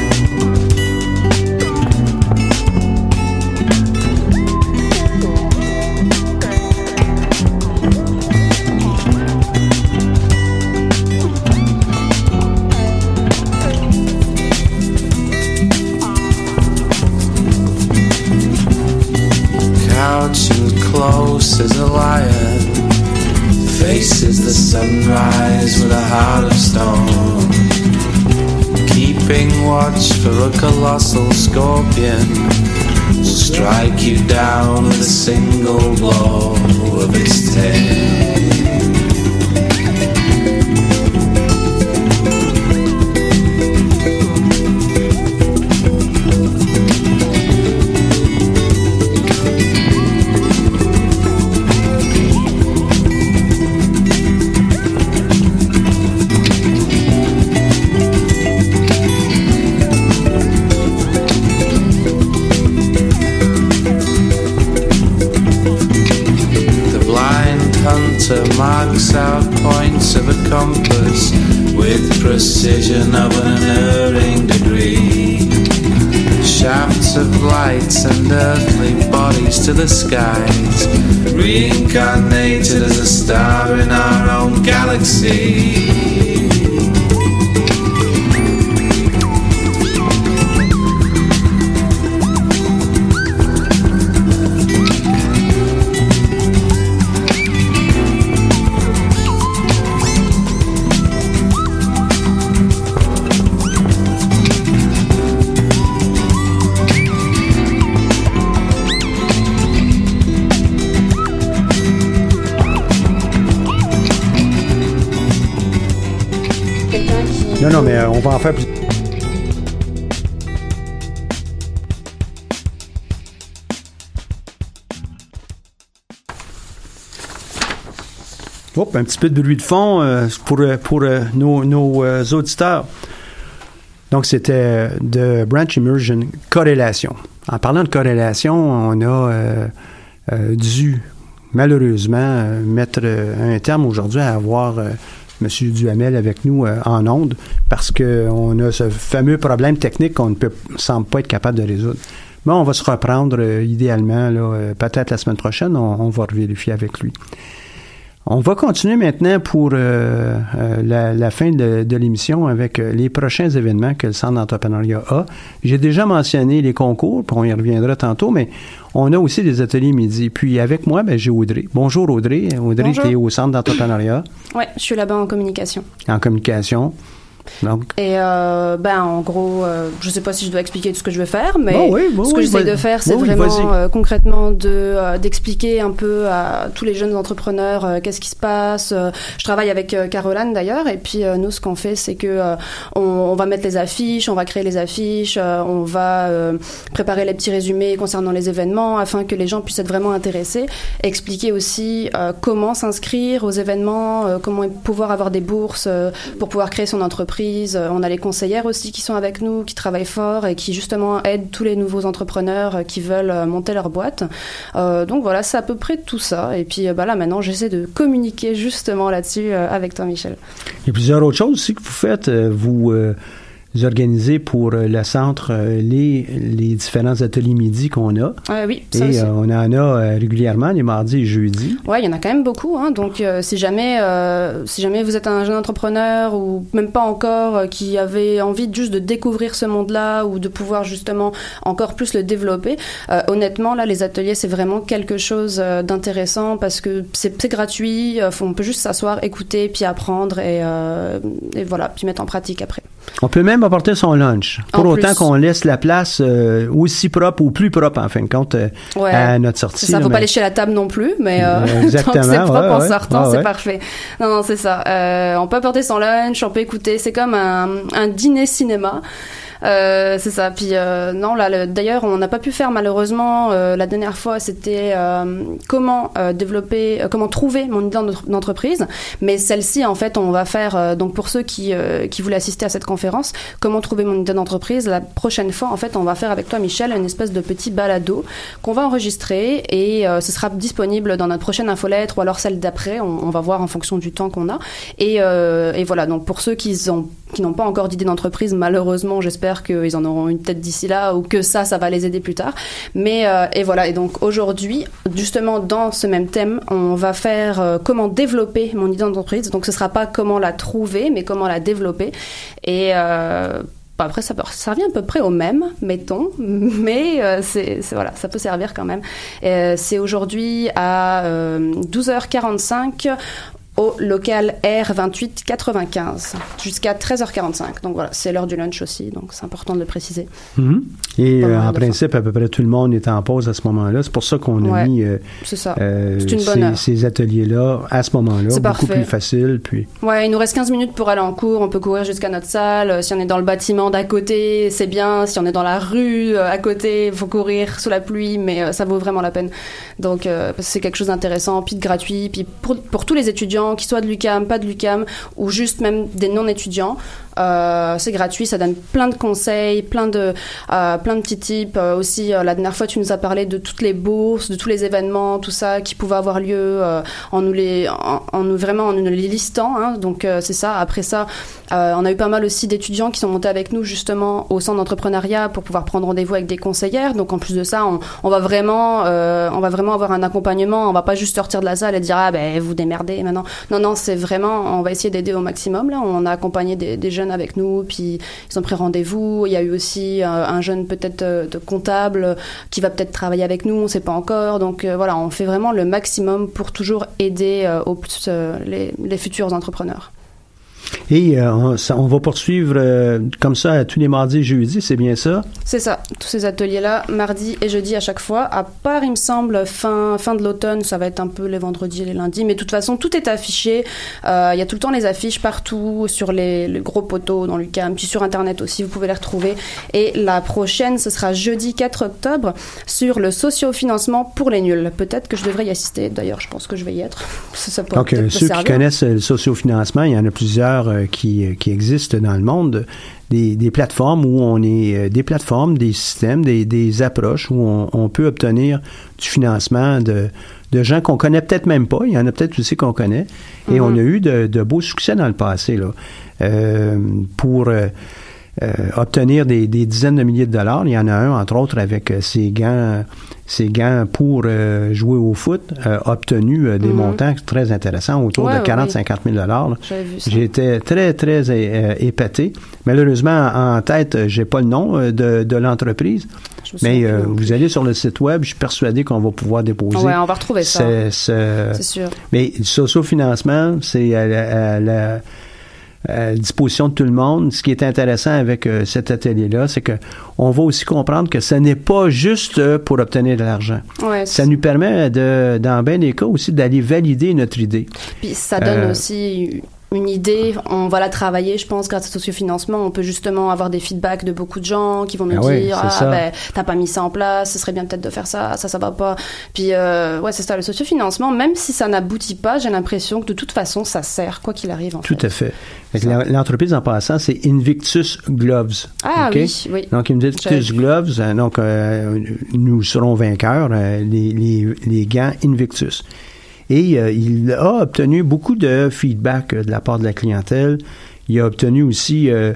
Watch for a colossal scorpion, will strike you down with a single blow of its tail. On va en faire plus. Un petit peu de bruit de fond euh, pour, euh, pour euh, nos, auditeurs. Donc, c'était de Branch Immersion, corrélation. En parlant de corrélation, on a dû malheureusement mettre un terme aujourd'hui à avoir M. Duhamel avec nous euh, en onde parce qu'on a ce fameux problème technique qu'on ne peut, semble pas être capable de résoudre. Mais on va se reprendre euh, idéalement, là, euh, peut-être la semaine prochaine, on, on va vérifier avec lui. On va continuer maintenant pour euh, euh, la, la fin de, de l'émission avec euh, les prochains événements que le Centre d'entrepreneuriat a. J'ai déjà mentionné les concours, puis on y reviendra tantôt, mais on a aussi des ateliers midi. Puis avec moi, ben, j'ai Audrey. Bonjour Audrey. Audrey, tu es au Centre d'entrepreneuriat Ouais, je suis là-bas en communication. en communication. Donc, Et euh, ben en gros, euh, je sais pas si je dois expliquer tout ce que je veux faire, mais Bon, oui, bon, ce que oui, j'essaie vas- de faire, c'est bon, vraiment euh, concrètement de euh, d'expliquer un peu à tous les jeunes entrepreneurs qu'est-ce qui se passe. Je travaille avec Caroline d'ailleurs, et puis nous, ce qu'on fait, c'est que euh, on, on va mettre les affiches, on va créer les affiches, on va préparer les petits résumés concernant les événements afin que les gens puissent être vraiment intéressés. Expliquer aussi comment s'inscrire aux événements, comment pouvoir avoir des bourses pour pouvoir créer son entreprise. Euh, On a les conseillères aussi qui sont avec nous, qui travaillent fort et qui justement aident tous les nouveaux entrepreneurs euh, qui veulent euh, monter leur boîte. Donc voilà, c'est à peu près tout ça. Et puis bah là maintenant, j'essaie de communiquer justement là-dessus avec toi, Michel. il y a plusieurs autres choses aussi que vous faites. Vous, organiser pour euh, le centre euh, les, les différents ateliers midi qu'on a. Ouais, oui, ça Et aussi. euh, on en a euh, régulièrement les mardis et jeudis. Ouais, il y en a quand même beaucoup. Hein. Donc, euh, si jamais, euh, si jamais vous êtes un jeune entrepreneur ou même pas encore, euh, qui avait envie juste de découvrir ce monde-là ou de pouvoir justement encore plus le développer, euh, honnêtement, là, les ateliers, c'est vraiment quelque chose euh, d'intéressant parce que c'est gratuit. euh, on peut juste s'asseoir, écouter, puis apprendre et, euh, et voilà, puis mettre en pratique après. On peut même apporter son lunch, pour En autant qu'on laisse la place euh, aussi propre ou plus propre en fin de compte euh, Ouais. à notre sortie. Ça, là, faut mais- pas lécher la table non plus, mais euh, tant que c'est propre ouais, en sortant, ouais, c'est parfait. Non, non, c'est ça. Euh, on peut apporter son lunch, on peut écouter. C'est comme un, un dîner cinéma. Euh, c'est ça. Puis euh, non, là, le- d'ailleurs, on n'a pas pu faire malheureusement euh, la dernière fois. C'était euh, comment euh, développer, euh, comment trouver mon idée d'entre- d'entreprise. Mais celle-ci, en fait, on va faire. donc pour ceux qui qui voulaient assister à cette conférence, comment trouver mon idée d'entreprise. La prochaine fois, en fait, on va faire avec toi, Michel, une espèce de petit balado qu'on va enregistrer et ce sera disponible dans notre prochaine infolettre ou alors celle d'après. On, on va voir en fonction du temps qu'on a. Et, et voilà. Donc pour ceux qui ont qui n'ont pas encore d'idée d'entreprise, malheureusement, j'espère qu'ils en auront une tête d'ici là ou que ça, ça va les aider plus tard. Mais euh, et voilà. Et donc aujourd'hui, justement dans ce même thème, on va faire euh, comment développer mon idée d'entreprise. Donc ce sera pas comment la trouver, mais comment la développer. Et euh, bah, après, ça, peut- ça revient à peu près au même, mettons, mais c'est voilà, ça peut servir quand même. C'est aujourd'hui à euh, 12h45 au local R2895 jusqu'à 13h45. Donc voilà, c'est l'heure du lunch aussi, donc c'est important de le préciser. Mhm. Et euh, en principe, à peu près tout le monde est en pause à ce moment-là. C'est pour ça qu'on a Ouais. mis euh, ça. euh, ces, ateliers-là à ce moment-là, C'est beaucoup plus facile. Puis Ouais, il nous reste 15 minutes pour aller en cours. On peut courir jusqu'à notre salle. Si on est dans le bâtiment d'à côté, c'est bien. Si on est dans la rue à côté, il faut courir sous la pluie, mais ça vaut vraiment la peine. Donc, c'est quelque chose d'intéressant, puis de gratuit, puis pour, pour tous les étudiants, qu'ils soient de l'UCAM, pas de l'UCAM, ou juste même des non-étudiants. Euh, c'est gratuit, ça donne plein de conseils, plein de, euh, plein de petits tips. Euh, aussi, la dernière fois, tu nous as parlé de toutes les bourses, de tous les événements, tout ça qui pouvaient avoir lieu en nous les, en, nous vraiment en nous les listant. Hein, donc c'est ça. Après ça, on a eu pas mal aussi d'étudiants qui sont montés avec nous justement au centre d'entrepreneuriat pour pouvoir prendre rendez-vous avec des conseillères. Donc en plus de ça, on, va vraiment, on va vraiment avoir un accompagnement. On va pas juste sortir de la salle et dire ah ben vous démerdez maintenant. Non non, c'est vraiment, on va essayer d'aider au maximum. Là, on a accompagné des, des avec nous, puis ils ont pris rendez-vous. Il y a eu aussi euh, un jeune peut-être euh, de comptable qui va peut-être travailler avec nous, on sait pas encore. Donc euh, voilà, on fait vraiment le maximum pour toujours aider les futurs entrepreneurs. Et euh, on, ça- on va poursuivre euh, comme ça tous les mardis et jeudis, c'est bien ça? C'est ça, tous ces ateliers-là, mardi et jeudi à chaque fois. À part, il me semble, fin, fin de l'automne, ça va être un peu les vendredis et les lundis. Mais de toute façon, tout est affiché. Euh, Il y a tout le temps les affiches partout, sur les, les gros poteaux dans l'UCAM, puis sur Internet aussi, vous pouvez les retrouver. Et la prochaine, ce sera jeudi 4 octobre, sur le socio-financement pour les nuls. Peut-être que je devrais y assister, d'ailleurs, je pense que je vais y être. Ça, ça ceux qui servir. connaissent le sociofinancement, il y en a plusieurs euh, qui, euh, qui existent dans le monde. Des, des plateformes où on est euh, des plateformes, des systèmes, des, des approches où on, on peut obtenir du financement de, de gens qu'on connaît peut-être même pas. Il y en a peut-être aussi qu'on connaît. Et Mhm. on a eu de, de beaux succès dans le passé là, Euh, pour obtenir des, des dizaines de milliers de dollars. Il y en a un, entre autres, avec euh, ses gants, ses gants pour euh, jouer au foot, euh, obtenu euh, des Mhm. montants très intéressants, autour Ouais, de ouais, 40-50 000 dollars. J'étais très, très euh, épaté. Malheureusement, en tête, euh, j'ai pas le nom euh, de, de l'entreprise. Mais euh, vous allez sur le site web, je suis persuadé qu'on va pouvoir déposer. Ouais, on va retrouver ça. ce- ce- C'est sûr. mais le socio-financement, c'est la- à la disposition de tout le monde. Ce qui est intéressant avec euh, cet atelier-là, c'est que on va aussi comprendre que ce n'est pas juste euh, pour obtenir de l'argent. Ouais, Ça nous permet, de, dans bien des cas aussi, d'aller valider notre idée. Puis ça donne Euh, aussi une idée, on va la travailler, je pense, grâce au sociofinancement. On peut justement avoir des feedbacks de beaucoup de gens qui vont nous Ah dire Ah, ben, t'as pas mis ça en place, ce serait bien peut-être de faire ça, ça, ça va pas. Puis, euh, ouais, c'est ça, le sociofinancement, même si ça n'aboutit pas, j'ai l'impression que de toute façon, ça sert, quoi qu'il arrive, en Tout fait. à fait. L'entreprise, en passant, c'est Invictus Gloves. Ah OK? oui, oui. Donc, Invictus. Gloves, euh, donc, euh, nous serons vainqueurs, euh, les, les, les gants Invictus. Et euh, il a obtenu beaucoup de feedback euh, de la part de la clientèle. Il a obtenu aussi euh,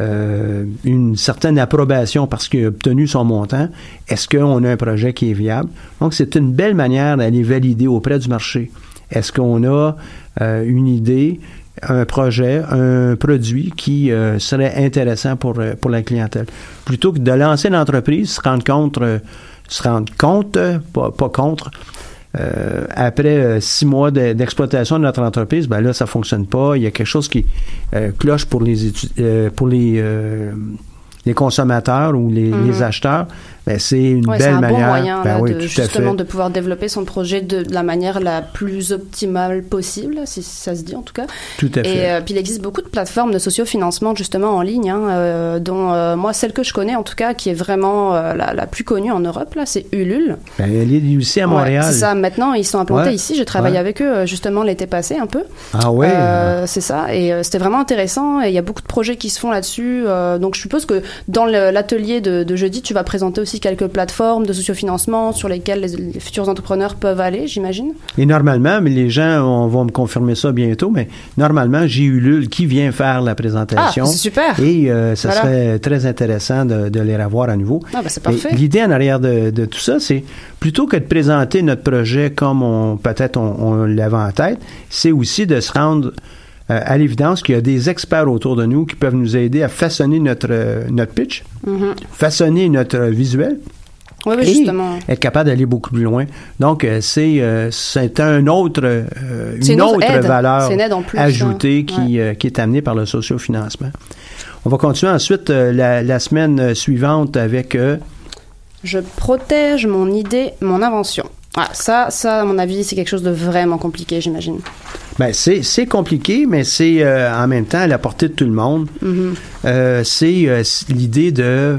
euh, une certaine approbation parce qu'il a obtenu son montant. Est-ce qu'on a un projet qui est viable? Donc, c'est une belle manière d'aller valider auprès du marché. Est-ce qu'on a euh, une idée, un projet, un produit qui euh, serait intéressant pour, pour la clientèle? Plutôt que de lancer l'entreprise, se rendre compte, se rendre compte, pas, pas contre, euh, après euh, six mois de- d'exploitation de notre entreprise, ben là, ça fonctionne pas. Il y a quelque chose qui euh, cloche pour les euh, pour les euh, les consommateurs ou les, Mhm. les acheteurs. Ben, c'est une Ouais, belle un manière. bon moyen Ben là, oui, de, justement de pouvoir développer son projet de, de la manière la plus optimale possible, si ça se dit en tout cas. Tout à fait. Et euh, puis il existe beaucoup de plateformes de sociofinancement justement en ligne, hein, euh, dont euh, moi celle que je connais en tout cas, qui est vraiment la, la plus connue en Europe là, c'est Ulule. Ben, elle est aussi à Montréal. Ouais, c'est ça. Maintenant ils sont implantés Ouais. ici. J'ai travaillé avec eux justement l'été passé un peu. Ah ouais. C'est ça. Et c'était vraiment intéressant. Et il y a beaucoup de projets qui se font là-dessus. Donc je suppose que dans l'atelier de, de jeudi, tu vas présenter aussi quelques plateformes de sociofinancement sur lesquelles les, les futurs entrepreneurs peuvent aller, j'imagine. Et normalement, mais les gens on va me confirmer ça bientôt, mais normalement, j'ai eu Lul qui vient faire la présentation. Ah, c'est super. Et euh, ça Voilà. serait très intéressant de, de les revoir à nouveau. Ah, ben, c'est parfait. L'idée en arrière de, de tout ça, c'est plutôt que de présenter notre projet comme on peut-être on, on l'avait en tête, c'est aussi de se rendre à l'évidence qu'il y a des experts autour de nous qui peuvent nous aider à façonner notre, euh, notre pitch, Mhm. façonner notre visuel, Oui, oui, et justement. être capable d'aller beaucoup plus loin. Donc, euh, c'est euh, c'est un autre, euh, une une autre valeur une plus, ajoutée hein. qui, euh, qui est amenée par le sociofinancement. On va continuer ensuite euh, la, la semaine euh, suivante avec euh, Je protège mon idée, mon invention. Ah, ça, ça, à mon avis, c'est quelque chose de vraiment compliqué, j'imagine. ben, c'est compliqué, mais c'est euh, en même temps à la portée de tout le monde. Mhm. Euh, c'est euh, l'idée de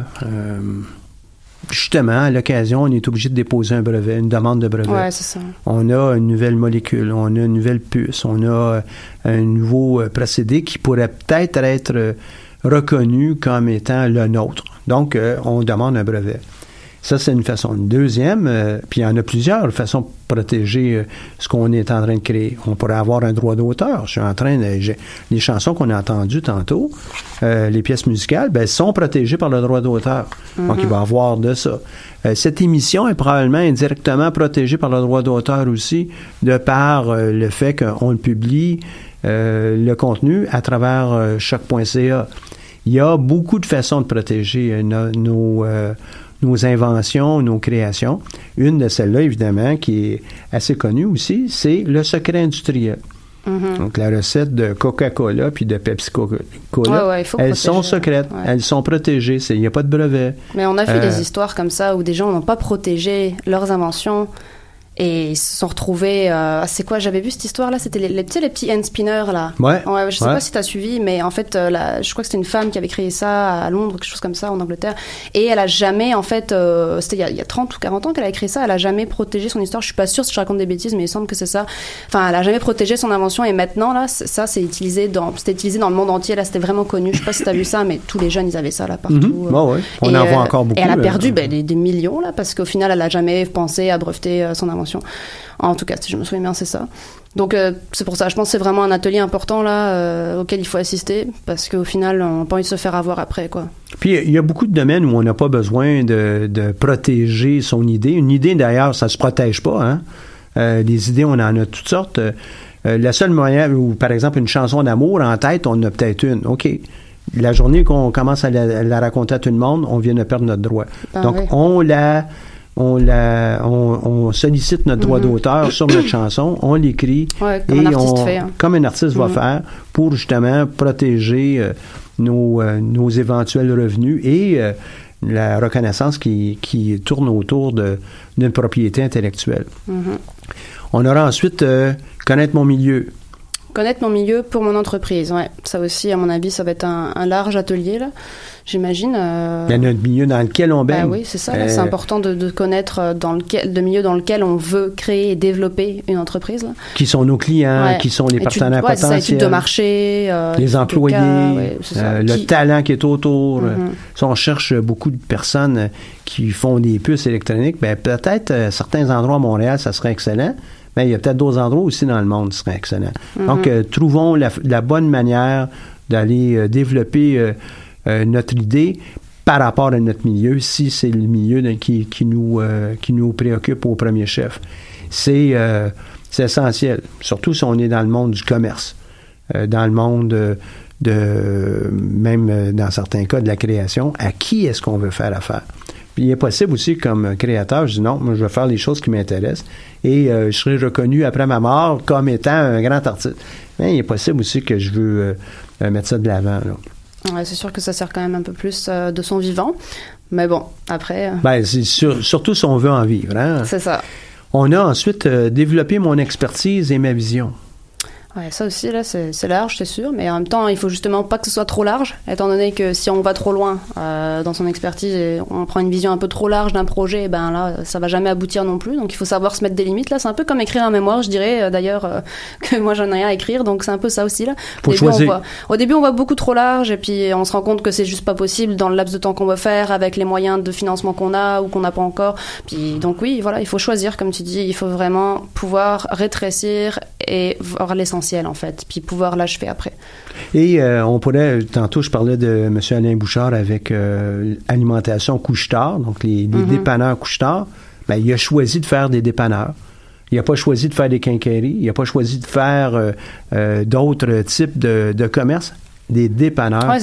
justement à l'occasion, on est obligé de déposer un brevet, une demande de brevet. Ouais, c'est ça. On a une nouvelle molécule, on a une nouvelle puce, on a un nouveau procédé qui pourrait peut-être être reconnu comme étant le nôtre. Donc, on demande un brevet. Ça, c'est une façon. Une deuxième, euh, puis il y en a plusieurs façons de protéger euh, ce qu'on est en train de créer. On pourrait avoir un droit d'auteur. Je suis en train de... Les chansons qu'on a entendues tantôt, euh, les pièces musicales, ben, sont protégées par le droit d'auteur. Donc, il va y avoir de ça. Euh, cette émission est probablement indirectement protégée par le droit d'auteur aussi, de par euh, le fait qu'on le publie, euh, le contenu, à travers choc.ca. Il y a beaucoup de façons de protéger no- nos, euh, nos inventions, nos créations. Une de celles-là, évidemment, qui est assez connue aussi, c'est le secret industriel. Mhm. Donc, la recette de Coca-Cola puis de Pepsi-Cola, Ouais, ouais, elles protéger. sont secrètes, Ouais. elles sont protégées, il n'y a pas de brevet. Mais on a vu Euh, des histoires comme ça où des gens n'ont pas protégé leurs inventions et ils se sont retrouvés. euh, c'est quoi J'avais vu cette histoire-là. C'était les, les, tu sais, les petits hand spinners là. Ouais. Ouais, je sais Ouais. pas si tu as suivi, mais en fait, euh, la- je crois que c'était une femme qui avait créé ça à Londres, quelque chose comme ça, en Angleterre. Et elle a jamais, en fait, euh, c'était il y, a, il y a 30 ou 40 ans qu'elle a créé ça, elle a jamais protégé son histoire. Je suis pas sûre si je raconte des bêtises, mais il semble que c'est ça. Enfin, elle a jamais protégé son invention et maintenant, là, ça, c'est utilisé dans, c'était utilisé dans le monde entier. Là, c'était vraiment connu. Je sais pas si tu as vu ça, mais tous les jeunes, ils avaient ça là partout. Mhm. euh. Ouais, ouais. On Et, en voit euh, encore beaucoup. Et elle a perdu ben, des, des millions, là, parce qu'au final, elle a jamais pensé à breveter euh, son invention. En tout cas, si je me souviens bien, c'est ça. Donc, euh, c'est pour ça. Je pense que c'est vraiment un atelier important, là, euh, auquel il faut assister, parce qu'au final, on n'a pas envie de se faire avoir après, quoi. Puis il y a beaucoup de domaines où on n'a pas besoin de, de protéger son idée. Une idée, d'ailleurs, ça se protège pas. Hein? Euh, idées, on en a toutes sortes. La seule moyen, où, par exemple, une chanson d'amour en tête, on en a peut-être une. OK. La journée qu'on commence à la, raconter à tout le monde, on vient de perdre notre droit. Ben Donc, oui. on la... On, la, on, on sollicite notre droit Mhm. d'auteur sur notre chanson, on l'écrit Ouais, comme un artiste on- fait, hein. comme un artiste va Mhm. faire pour justement protéger euh, nos, euh, nos éventuels revenus et euh, la reconnaissance qui, qui tourne autour de- d'une propriété intellectuelle. Mhm. On aura ensuite connaître mon milieu. Connaître mon milieu pour mon entreprise, ouais. Ça aussi, à mon avis, ça va être un, un large atelier, là, j'imagine. euh, Il y a notre milieu dans lequel on baigne. Bah oui, c'est ça. Euh, C'est important de, de connaître euh, dans lequel, le milieu dans lequel on veut créer et développer une entreprise. Là. Qui sont nos clients, Ouais. qui sont les Études- partenaires ouais, potentiels. études de marché, euh, les employés, cas, ouais, c'est ça. le Qui- talent qui est autour. Mhm. Si on cherche beaucoup de personnes qui font des puces électroniques, ben peut-être certains endroits à Montréal, ça serait excellent. Mais il y a peut-être d'autres endroits aussi dans le monde qui seraient excellents. Mhm. Donc, euh, trouvons la, la bonne manière d'aller euh, développer euh, notre idée par rapport à notre milieu, si c'est le milieu de- qui, qui nous, qui nous préoccupe au premier chef. C'est essentiel, surtout si on est dans le monde du commerce, dans le monde de, même dans certains cas, de la création. À qui est-ce qu'on veut faire affaire? Puis il est possible aussi, comme créateur, je dis non, moi je veux faire les choses qui m'intéressent et euh, je serai reconnu après ma mort comme étant un grand artiste. Mais il est possible aussi que je veux euh, euh, mettre ça de l'avant. Ouais, c'est sûr que ça sert quand même un peu plus euh, de son vivant. Mais bon, après, Ben, sur- surtout si on veut en vivre. Hein? c'est ça. On a ensuite développé mon expertise et ma vision. Ouais, ça aussi, là, c'est large, c'est sûr, mais en même temps, il faut justement pas que ce soit trop large, étant donné que si on va trop loin euh, dans son expertise et on prend une vision un peu trop large d'un projet, ben là, ça va jamais aboutir non plus. Donc, il faut savoir se mettre des limites. Là, c'est un peu comme écrire un mémoire, je dirais, euh, d'ailleurs, euh, que moi, j'en ai rien à écrire, donc c'est un peu ça aussi, là. Au, début, on voit, au début, on voit beaucoup trop large, et puis on se rend compte que c'est juste pas possible dans le laps de temps qu'on veut faire, avec les moyens de financement qu'on a ou qu'on n'a pas encore. Puis, donc oui, voilà, il faut choisir, comme tu dis, il faut vraiment pouvoir rétrécir et voir l'essentiel, en fait, puis pouvoir l'achever après. Et euh, on pourrait, tantôt je parlais de M. Alain Bouchard avec euh, alimentation couche-tard, donc les, les Mhm. dépanneurs couche-tard. Ben, il a choisi de faire des dépanneurs. Il n'a pas choisi de faire des quincailleries. Il n'a pas choisi de faire euh, euh, d'autres types de, de commerce. Des dépanneurs. Ouais,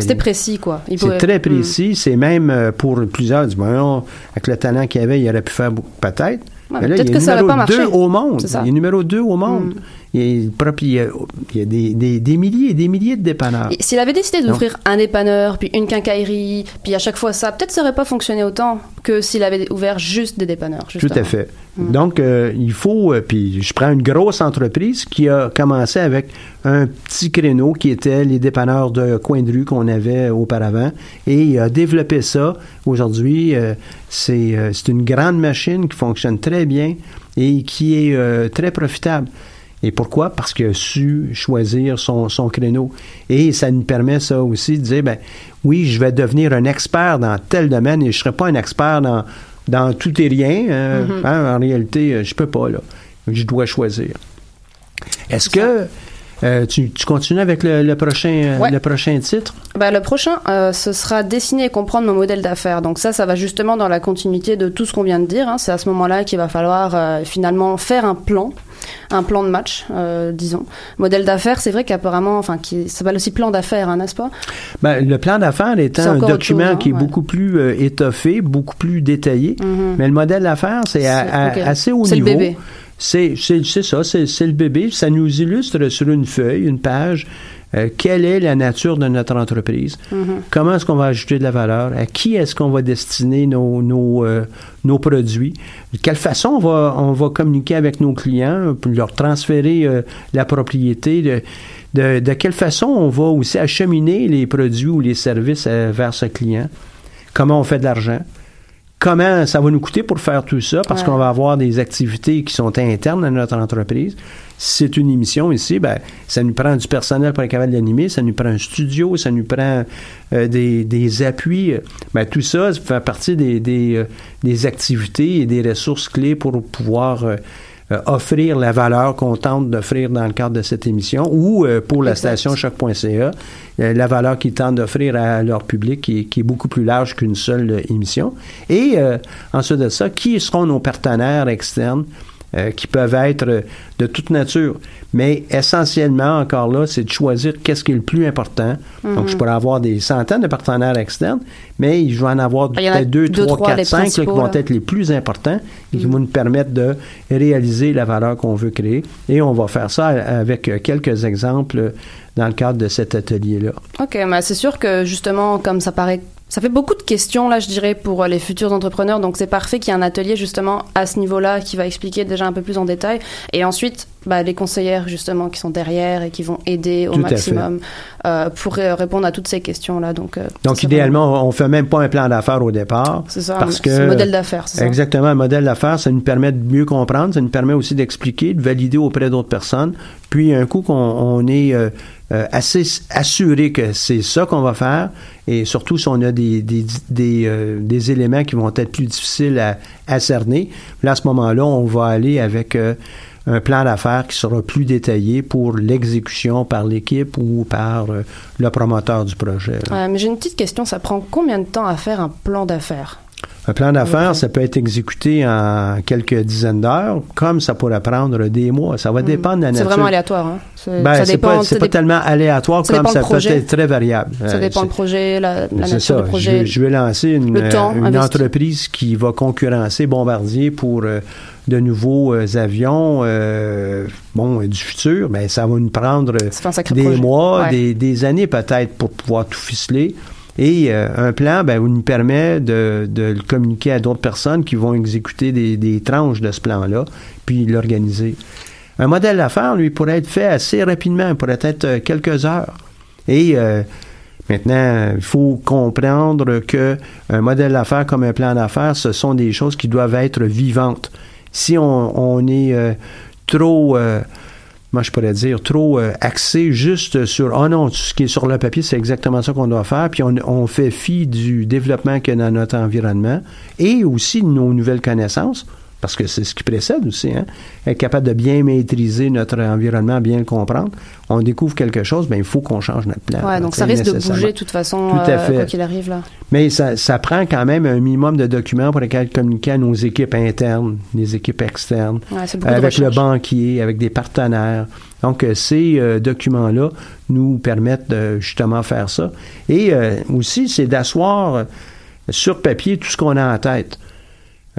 C'était précis, quoi. C'est très Mm. précis. C'est même pour plusieurs. du bon, avec le talent qu'il avait, il aurait pu faire beaucoup- peut-être. Ouais, peut-être il est que ça numéro pas 2 marché. au monde. Il est numéro 2 au monde. Mm. Il, est propre- il y a, il y a des, des- des milliers et des milliers de dépanneurs. S'il avait décidé d'ouvrir un dépanneur, puis une quincaillerie, puis à chaque fois ça, peut-être ça aurait pas fonctionné autant que s'il avait ouvert juste des dépanneurs. Tout à fait. Mm. Donc, euh, il faut, euh, puis je prends une grosse entreprise qui a commencé avec un petit créneau qui était les dépanneurs de coin de rue qu'on avait auparavant et il a développé ça. Aujourd'hui, euh, c'est euh, une grande machine qui fonctionne très bien et qui est très profitable. Et pourquoi? Parce qu'il a su choisir son, son créneau. Et ça nous permet ça aussi de dire, ben oui, je vais devenir un expert dans tel domaine et je ne serai pas un expert dans, dans tout et rien. Hein, en réalité, euh, je peux pas, là. Je dois choisir. Est-ce que euh, tu, tu continues avec le, le prochain, euh, Ouais. le prochain titre? Ben, le prochain, euh, ce sera dessiner et comprendre mon modèle d'affaires. Donc ça, ça va justement dans la continuité de tout ce qu'on vient de dire. hein. C'est à ce moment-là qu'il va falloir euh, finalement faire un plan, un plan de match, euh, disons. Modèle d'affaires, c'est vrai qu'apparemment, enfin, qui ça s'appelle aussi plan d'affaires, hein, n'est-ce pas? Ben, le plan d'affaires C'est étant un document chose, hein, qui est ouais. beaucoup plus euh, étoffé, beaucoup plus détaillé, Mhm. mais le modèle d'affaires, c'est assez haut C'est le niveau. bébé. C'est c'est- c'est ça, c'est c'est le bébé. Ça nous illustre sur une feuille, une page, euh, quelle est la nature de notre entreprise, Mhm. comment est-ce qu'on va ajouter de la valeur, à qui est-ce qu'on va destiner nos, nos, euh, nos produits, de quelle façon on va, on va communiquer avec nos clients, pour leur transférer euh, la propriété, de, de, de quelle façon on va aussi acheminer les produits ou les services euh, vers ce client, comment on fait de l'argent? Comment ça va nous coûter pour faire tout ça? Parce Ouais. qu'on va avoir des activités qui sont internes à notre entreprise. C'est une émission ici, ben, ça nous prend du personnel pour être capable d'animer, ça nous prend un studio, ça nous prend euh, des, des appuis. Ben, tout ça, ça fait partie des, des, euh, des activités et des ressources clés pour pouvoir euh, offrir la valeur qu'on tente d'offrir dans le cadre de cette émission ou euh, pour la station choc.ca, euh, la valeur qu'ils tentent d'offrir à leur public qui est, qui est beaucoup plus large qu'une seule euh, émission. Et euh, ensuite de ça, qui seront nos partenaires externes euh, qui peuvent être euh, de toute nature. Mais essentiellement, encore là, c'est de choisir qu'est-ce qui est le plus important. Donc, je pourrais avoir des centaines de partenaires externes, mais je vais en avoir peut-être deux, deux, trois, trois, quatre, cinq là, qui vont là. être les plus importants et qui vont nous permettre de réaliser la valeur qu'on veut créer. Et on va faire ça avec euh, quelques exemples dans le cadre de cet atelier-là. Ok, mais c'est sûr que justement, comme ça paraît, ça fait beaucoup de questions là, je dirais, pour euh, les futurs entrepreneurs. Donc c'est parfait qu'il y ait un atelier justement à ce niveau-là qui va expliquer déjà un peu plus en détail. Et ensuite, bah, les conseillères justement qui sont derrière et qui vont aider au Tout maximum euh, pour euh, répondre à toutes ces questions-là. Donc, euh, Donc, idéalement, on fait même pas un plan d'affaires au départ. c'est ça, parce c'est que- le modèle d'affaires, c'est ça? Exactement, un modèle d'affaires, ça nous permet de mieux comprendre, ça nous permet aussi d'expliquer, de valider auprès d'autres personnes. Puis, un coup qu'on on est euh, assez assuré que c'est ça qu'on va faire, et surtout si on a des, des, des, des éléments qui vont être plus difficiles à, à cerner, là, à ce moment-là, on va aller avec un plan d'affaires qui sera plus détaillé pour l'exécution par l'équipe ou par euh, le promoteur du projet. Mais j'ai une petite question, ça prend combien de temps à faire un plan d'affaires? Un plan d'affaires, ça peut être exécuté en quelques dizaines d'heures, comme ça pourrait prendre des mois. Ça va dépendre de la Hmm. C'est nature. vraiment aléatoire. Hein? C'est- Ben, pas, tellement aléatoire ça comme ça peut être très variable. ça Euh, dépend le projet, la, la nature ça. du Je, projet. vais- je vais lancer une, euh, une entreprise qui va concurrencer Bombardier pour euh, de nouveaux euh, avions euh, bon, du futur. Ben, ça va nous prendre des projet. mois, Ouais. des, des années peut-être pour pouvoir tout ficeler. Et euh, un plan ben, nous permet de, de le communiquer à d'autres personnes qui vont exécuter des, des tranches de ce plan-là, puis l'organiser. Un modèle d'affaires, lui, pourrait être fait assez rapidement, pourrait être euh, quelques heures. Et euh, maintenant, il faut comprendre que un modèle d'affaires comme un plan d'affaires, ce sont des choses qui doivent être vivantes. Si on, on est euh, trop, euh, moi je pourrais dire, trop euh, axé juste sur, oh non, ce qui est sur le papier, c'est exactement ça qu'on doit faire, puis on, on fait fi du développement qu'il y a dans notre environnement et aussi de nos nouvelles connaissances, parce que c'est ce qui précède aussi, hein, être capable de bien maîtriser notre environnement, bien le comprendre. On découvre quelque chose, ben il faut qu'on change notre plan. Ouais, donc ça risque de bouger de toute façon, Tout à euh, fait. quoi qu'il arrive là. Mais ça, ça prend quand même un minimum de documents pour lesquels communiquer à nos équipes internes, les équipes externes, Ouais, avec le banquier, avec des partenaires. Donc, euh, ces euh, documents-là nous permettent de justement faire ça. Et euh, aussi, c'est d'asseoir sur papier tout ce qu'on a en tête.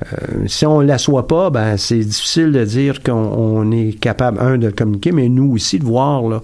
Euh, si on ne l'assoit pas, ben c'est difficile de dire qu'on on est capable, un, de le communiquer, mais nous aussi de voir, là,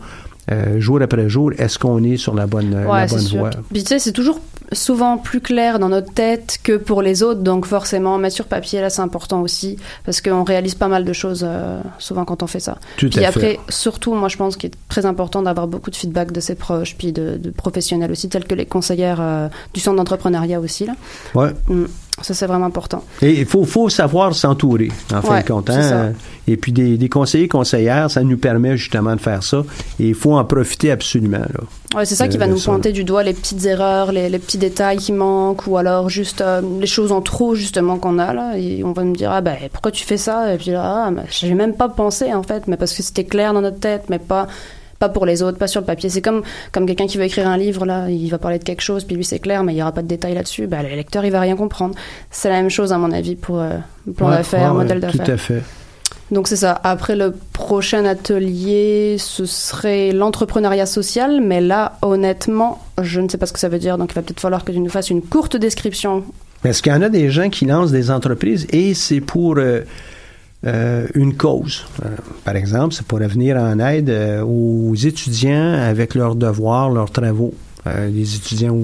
euh, jour après jour, est-ce qu'on est sur la bonne, Ouais, voie? Puis tu sais, c'est toujours souvent plus clair dans notre tête que pour les autres, donc forcément, mettre sur papier, là, c'est important aussi, parce qu'on réalise pas mal de choses euh, souvent quand on fait ça. Tout Puis après, fait. surtout, moi, je pense qu'il est très important d'avoir beaucoup de feedback de ses proches, puis de, de professionnels aussi, tels que les conseillères euh, du centre d'entrepreneuriat aussi, là. Ouais. Mm. Ça, c'est vraiment important. Et il faut, faut savoir s'entourer, en fin Ouais, de compte. hein. Et puis des, des conseillers, conseillères, ça nous permet justement de faire ça. Et il faut en profiter absolument. Là. Ouais, c'est ça qui va de nous pointer du doigt les petites erreurs, les, les petits détails qui manquent, ou alors juste euh, les choses en trop justement qu'on a là, et on va me dire ah ben pourquoi tu fais ça? Et puis là ah j'ai même pas pensé en fait, mais parce que c'était clair dans notre tête, mais pas pas pour les autres, pas sur le papier. C'est comme comme quelqu'un qui veut écrire un livre là, il va parler de quelque chose, puis lui c'est clair, mais il y aura pas de détails là-dessus. Ben le lecteur il va rien comprendre. C'est la même chose à mon avis pour euh, plan Ouais, d'affaires, ouais, modèle d'affaires. Tout à fait. Donc c'est ça. Après le prochain atelier, ce serait l'entrepreneuriat social, mais là, honnêtement, je ne sais pas ce que ça veut dire, donc il va peut-être falloir que tu nous fasses une courte description. Parce qu'il y en a des gens qui lancent des entreprises et c'est pour euh, euh, une cause? Euh, par exemple, c'est pour venir en aide aux étudiants avec leurs devoirs, leurs travaux. Les étudiants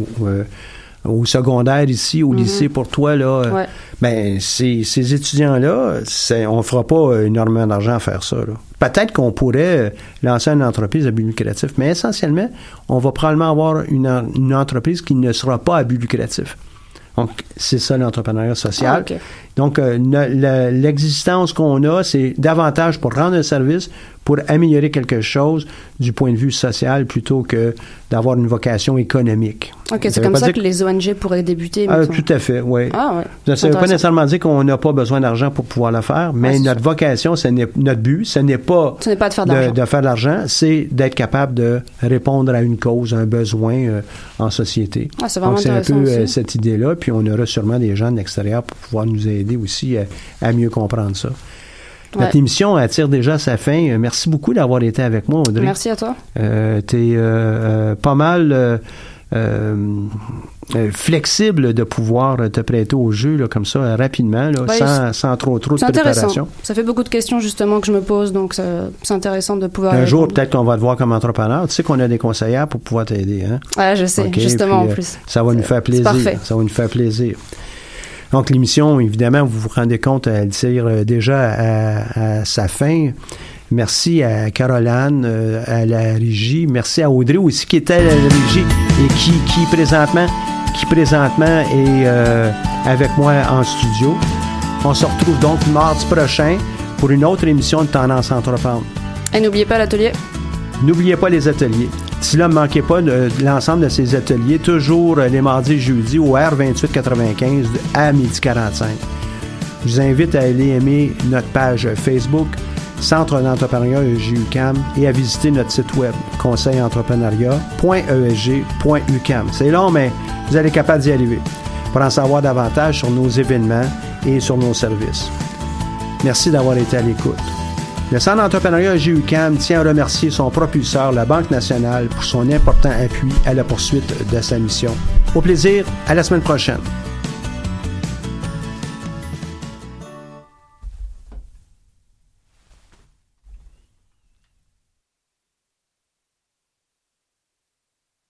au, secondaire ici, au Mhm. lycée pour toi, là, euh, Ouais. ben, ces, ces étudiants-là, on ne fera pas euh, énormément d'argent à faire ça. Peut-être qu'on pourrait euh, lancer une entreprise à but lucratif, mais essentiellement, on va probablement avoir une, une entreprise qui ne sera pas à but lucratif. Donc, c'est ça l'entrepreneuriat social. Ah. Donc, euh, l'existence qu'on a, c'est davantage pour rendre un service, pour améliorer quelque chose du point de vue social plutôt que d'avoir une vocation économique. Ok, c'est comme ça que les ONG pourraient débuter. Ah, tout à fait, oui. Ah, ouais. Ça ne veut pas nécessairement dire qu'on n'a pas besoin d'argent pour pouvoir le faire, mais notre vocation, ce notre but, ce n'est pas Ce n'est pas de faire de de, l'argent. de faire de l'argent, c'est d'être capable de répondre à une cause, à un besoin euh, en société. Ah, c'est vraiment Donc, c'est un peu euh, aussi. cette idée-là, puis on aura sûrement des gens de l'extérieur pour pouvoir nous aider aussi à, à mieux comprendre ça. Notre Ouais. émission attire déjà sa fin. Euh, Merci beaucoup d'avoir été avec moi, Audrey. Merci à toi. Euh, T'es euh, euh, pas mal euh, flexible de pouvoir te prêter au jeu là, comme ça rapidement, là, sans, sans trop trop de C'est intéressant. préparation. Ça fait beaucoup de questions justement que je me pose, donc c'est intéressant de pouvoir. Un jour, peut-être qu'on va te voir comme entrepreneur. Tu sais qu'on a des conseillères pour pouvoir t'aider. Hein? Ouais, je sais, justement puis, en plus. Ça va nous faire plaisir. parfait. Ça va nous faire plaisir. Donc, l'émission, évidemment, vous vous rendez compte, elle tire euh, déjà à, à sa fin. Merci à Caroline, euh, à la régie. Merci à Audrey aussi, qui était à la régie et qui, qui présentement, qui présentement est euh, avec moi en studio. On se retrouve donc mardi prochain pour une autre émission de Tendance entreprendre. Et n'oubliez pas l'atelier. N'oubliez pas les ateliers. Si là, ne manquez pas l'ensemble de ces ateliers, toujours euh, les mardis et jeudis au R2895 à midi 45. Je vous invite à aller aimer notre page Facebook. Centre d'entrepreneuriat ESG-UCAM et à visiter notre site web conseilentrepreneuriat.esg.ucam. C'est long, mais vous allez capable d'y arriver pour en savoir davantage sur nos événements et sur nos services. Merci d'avoir été à l'écoute. Le Centre d'entrepreneuriat ESG-UCAM tient à remercier son propulseur, la Banque nationale, pour son important appui à la poursuite de sa mission. Au plaisir, à la semaine prochaine.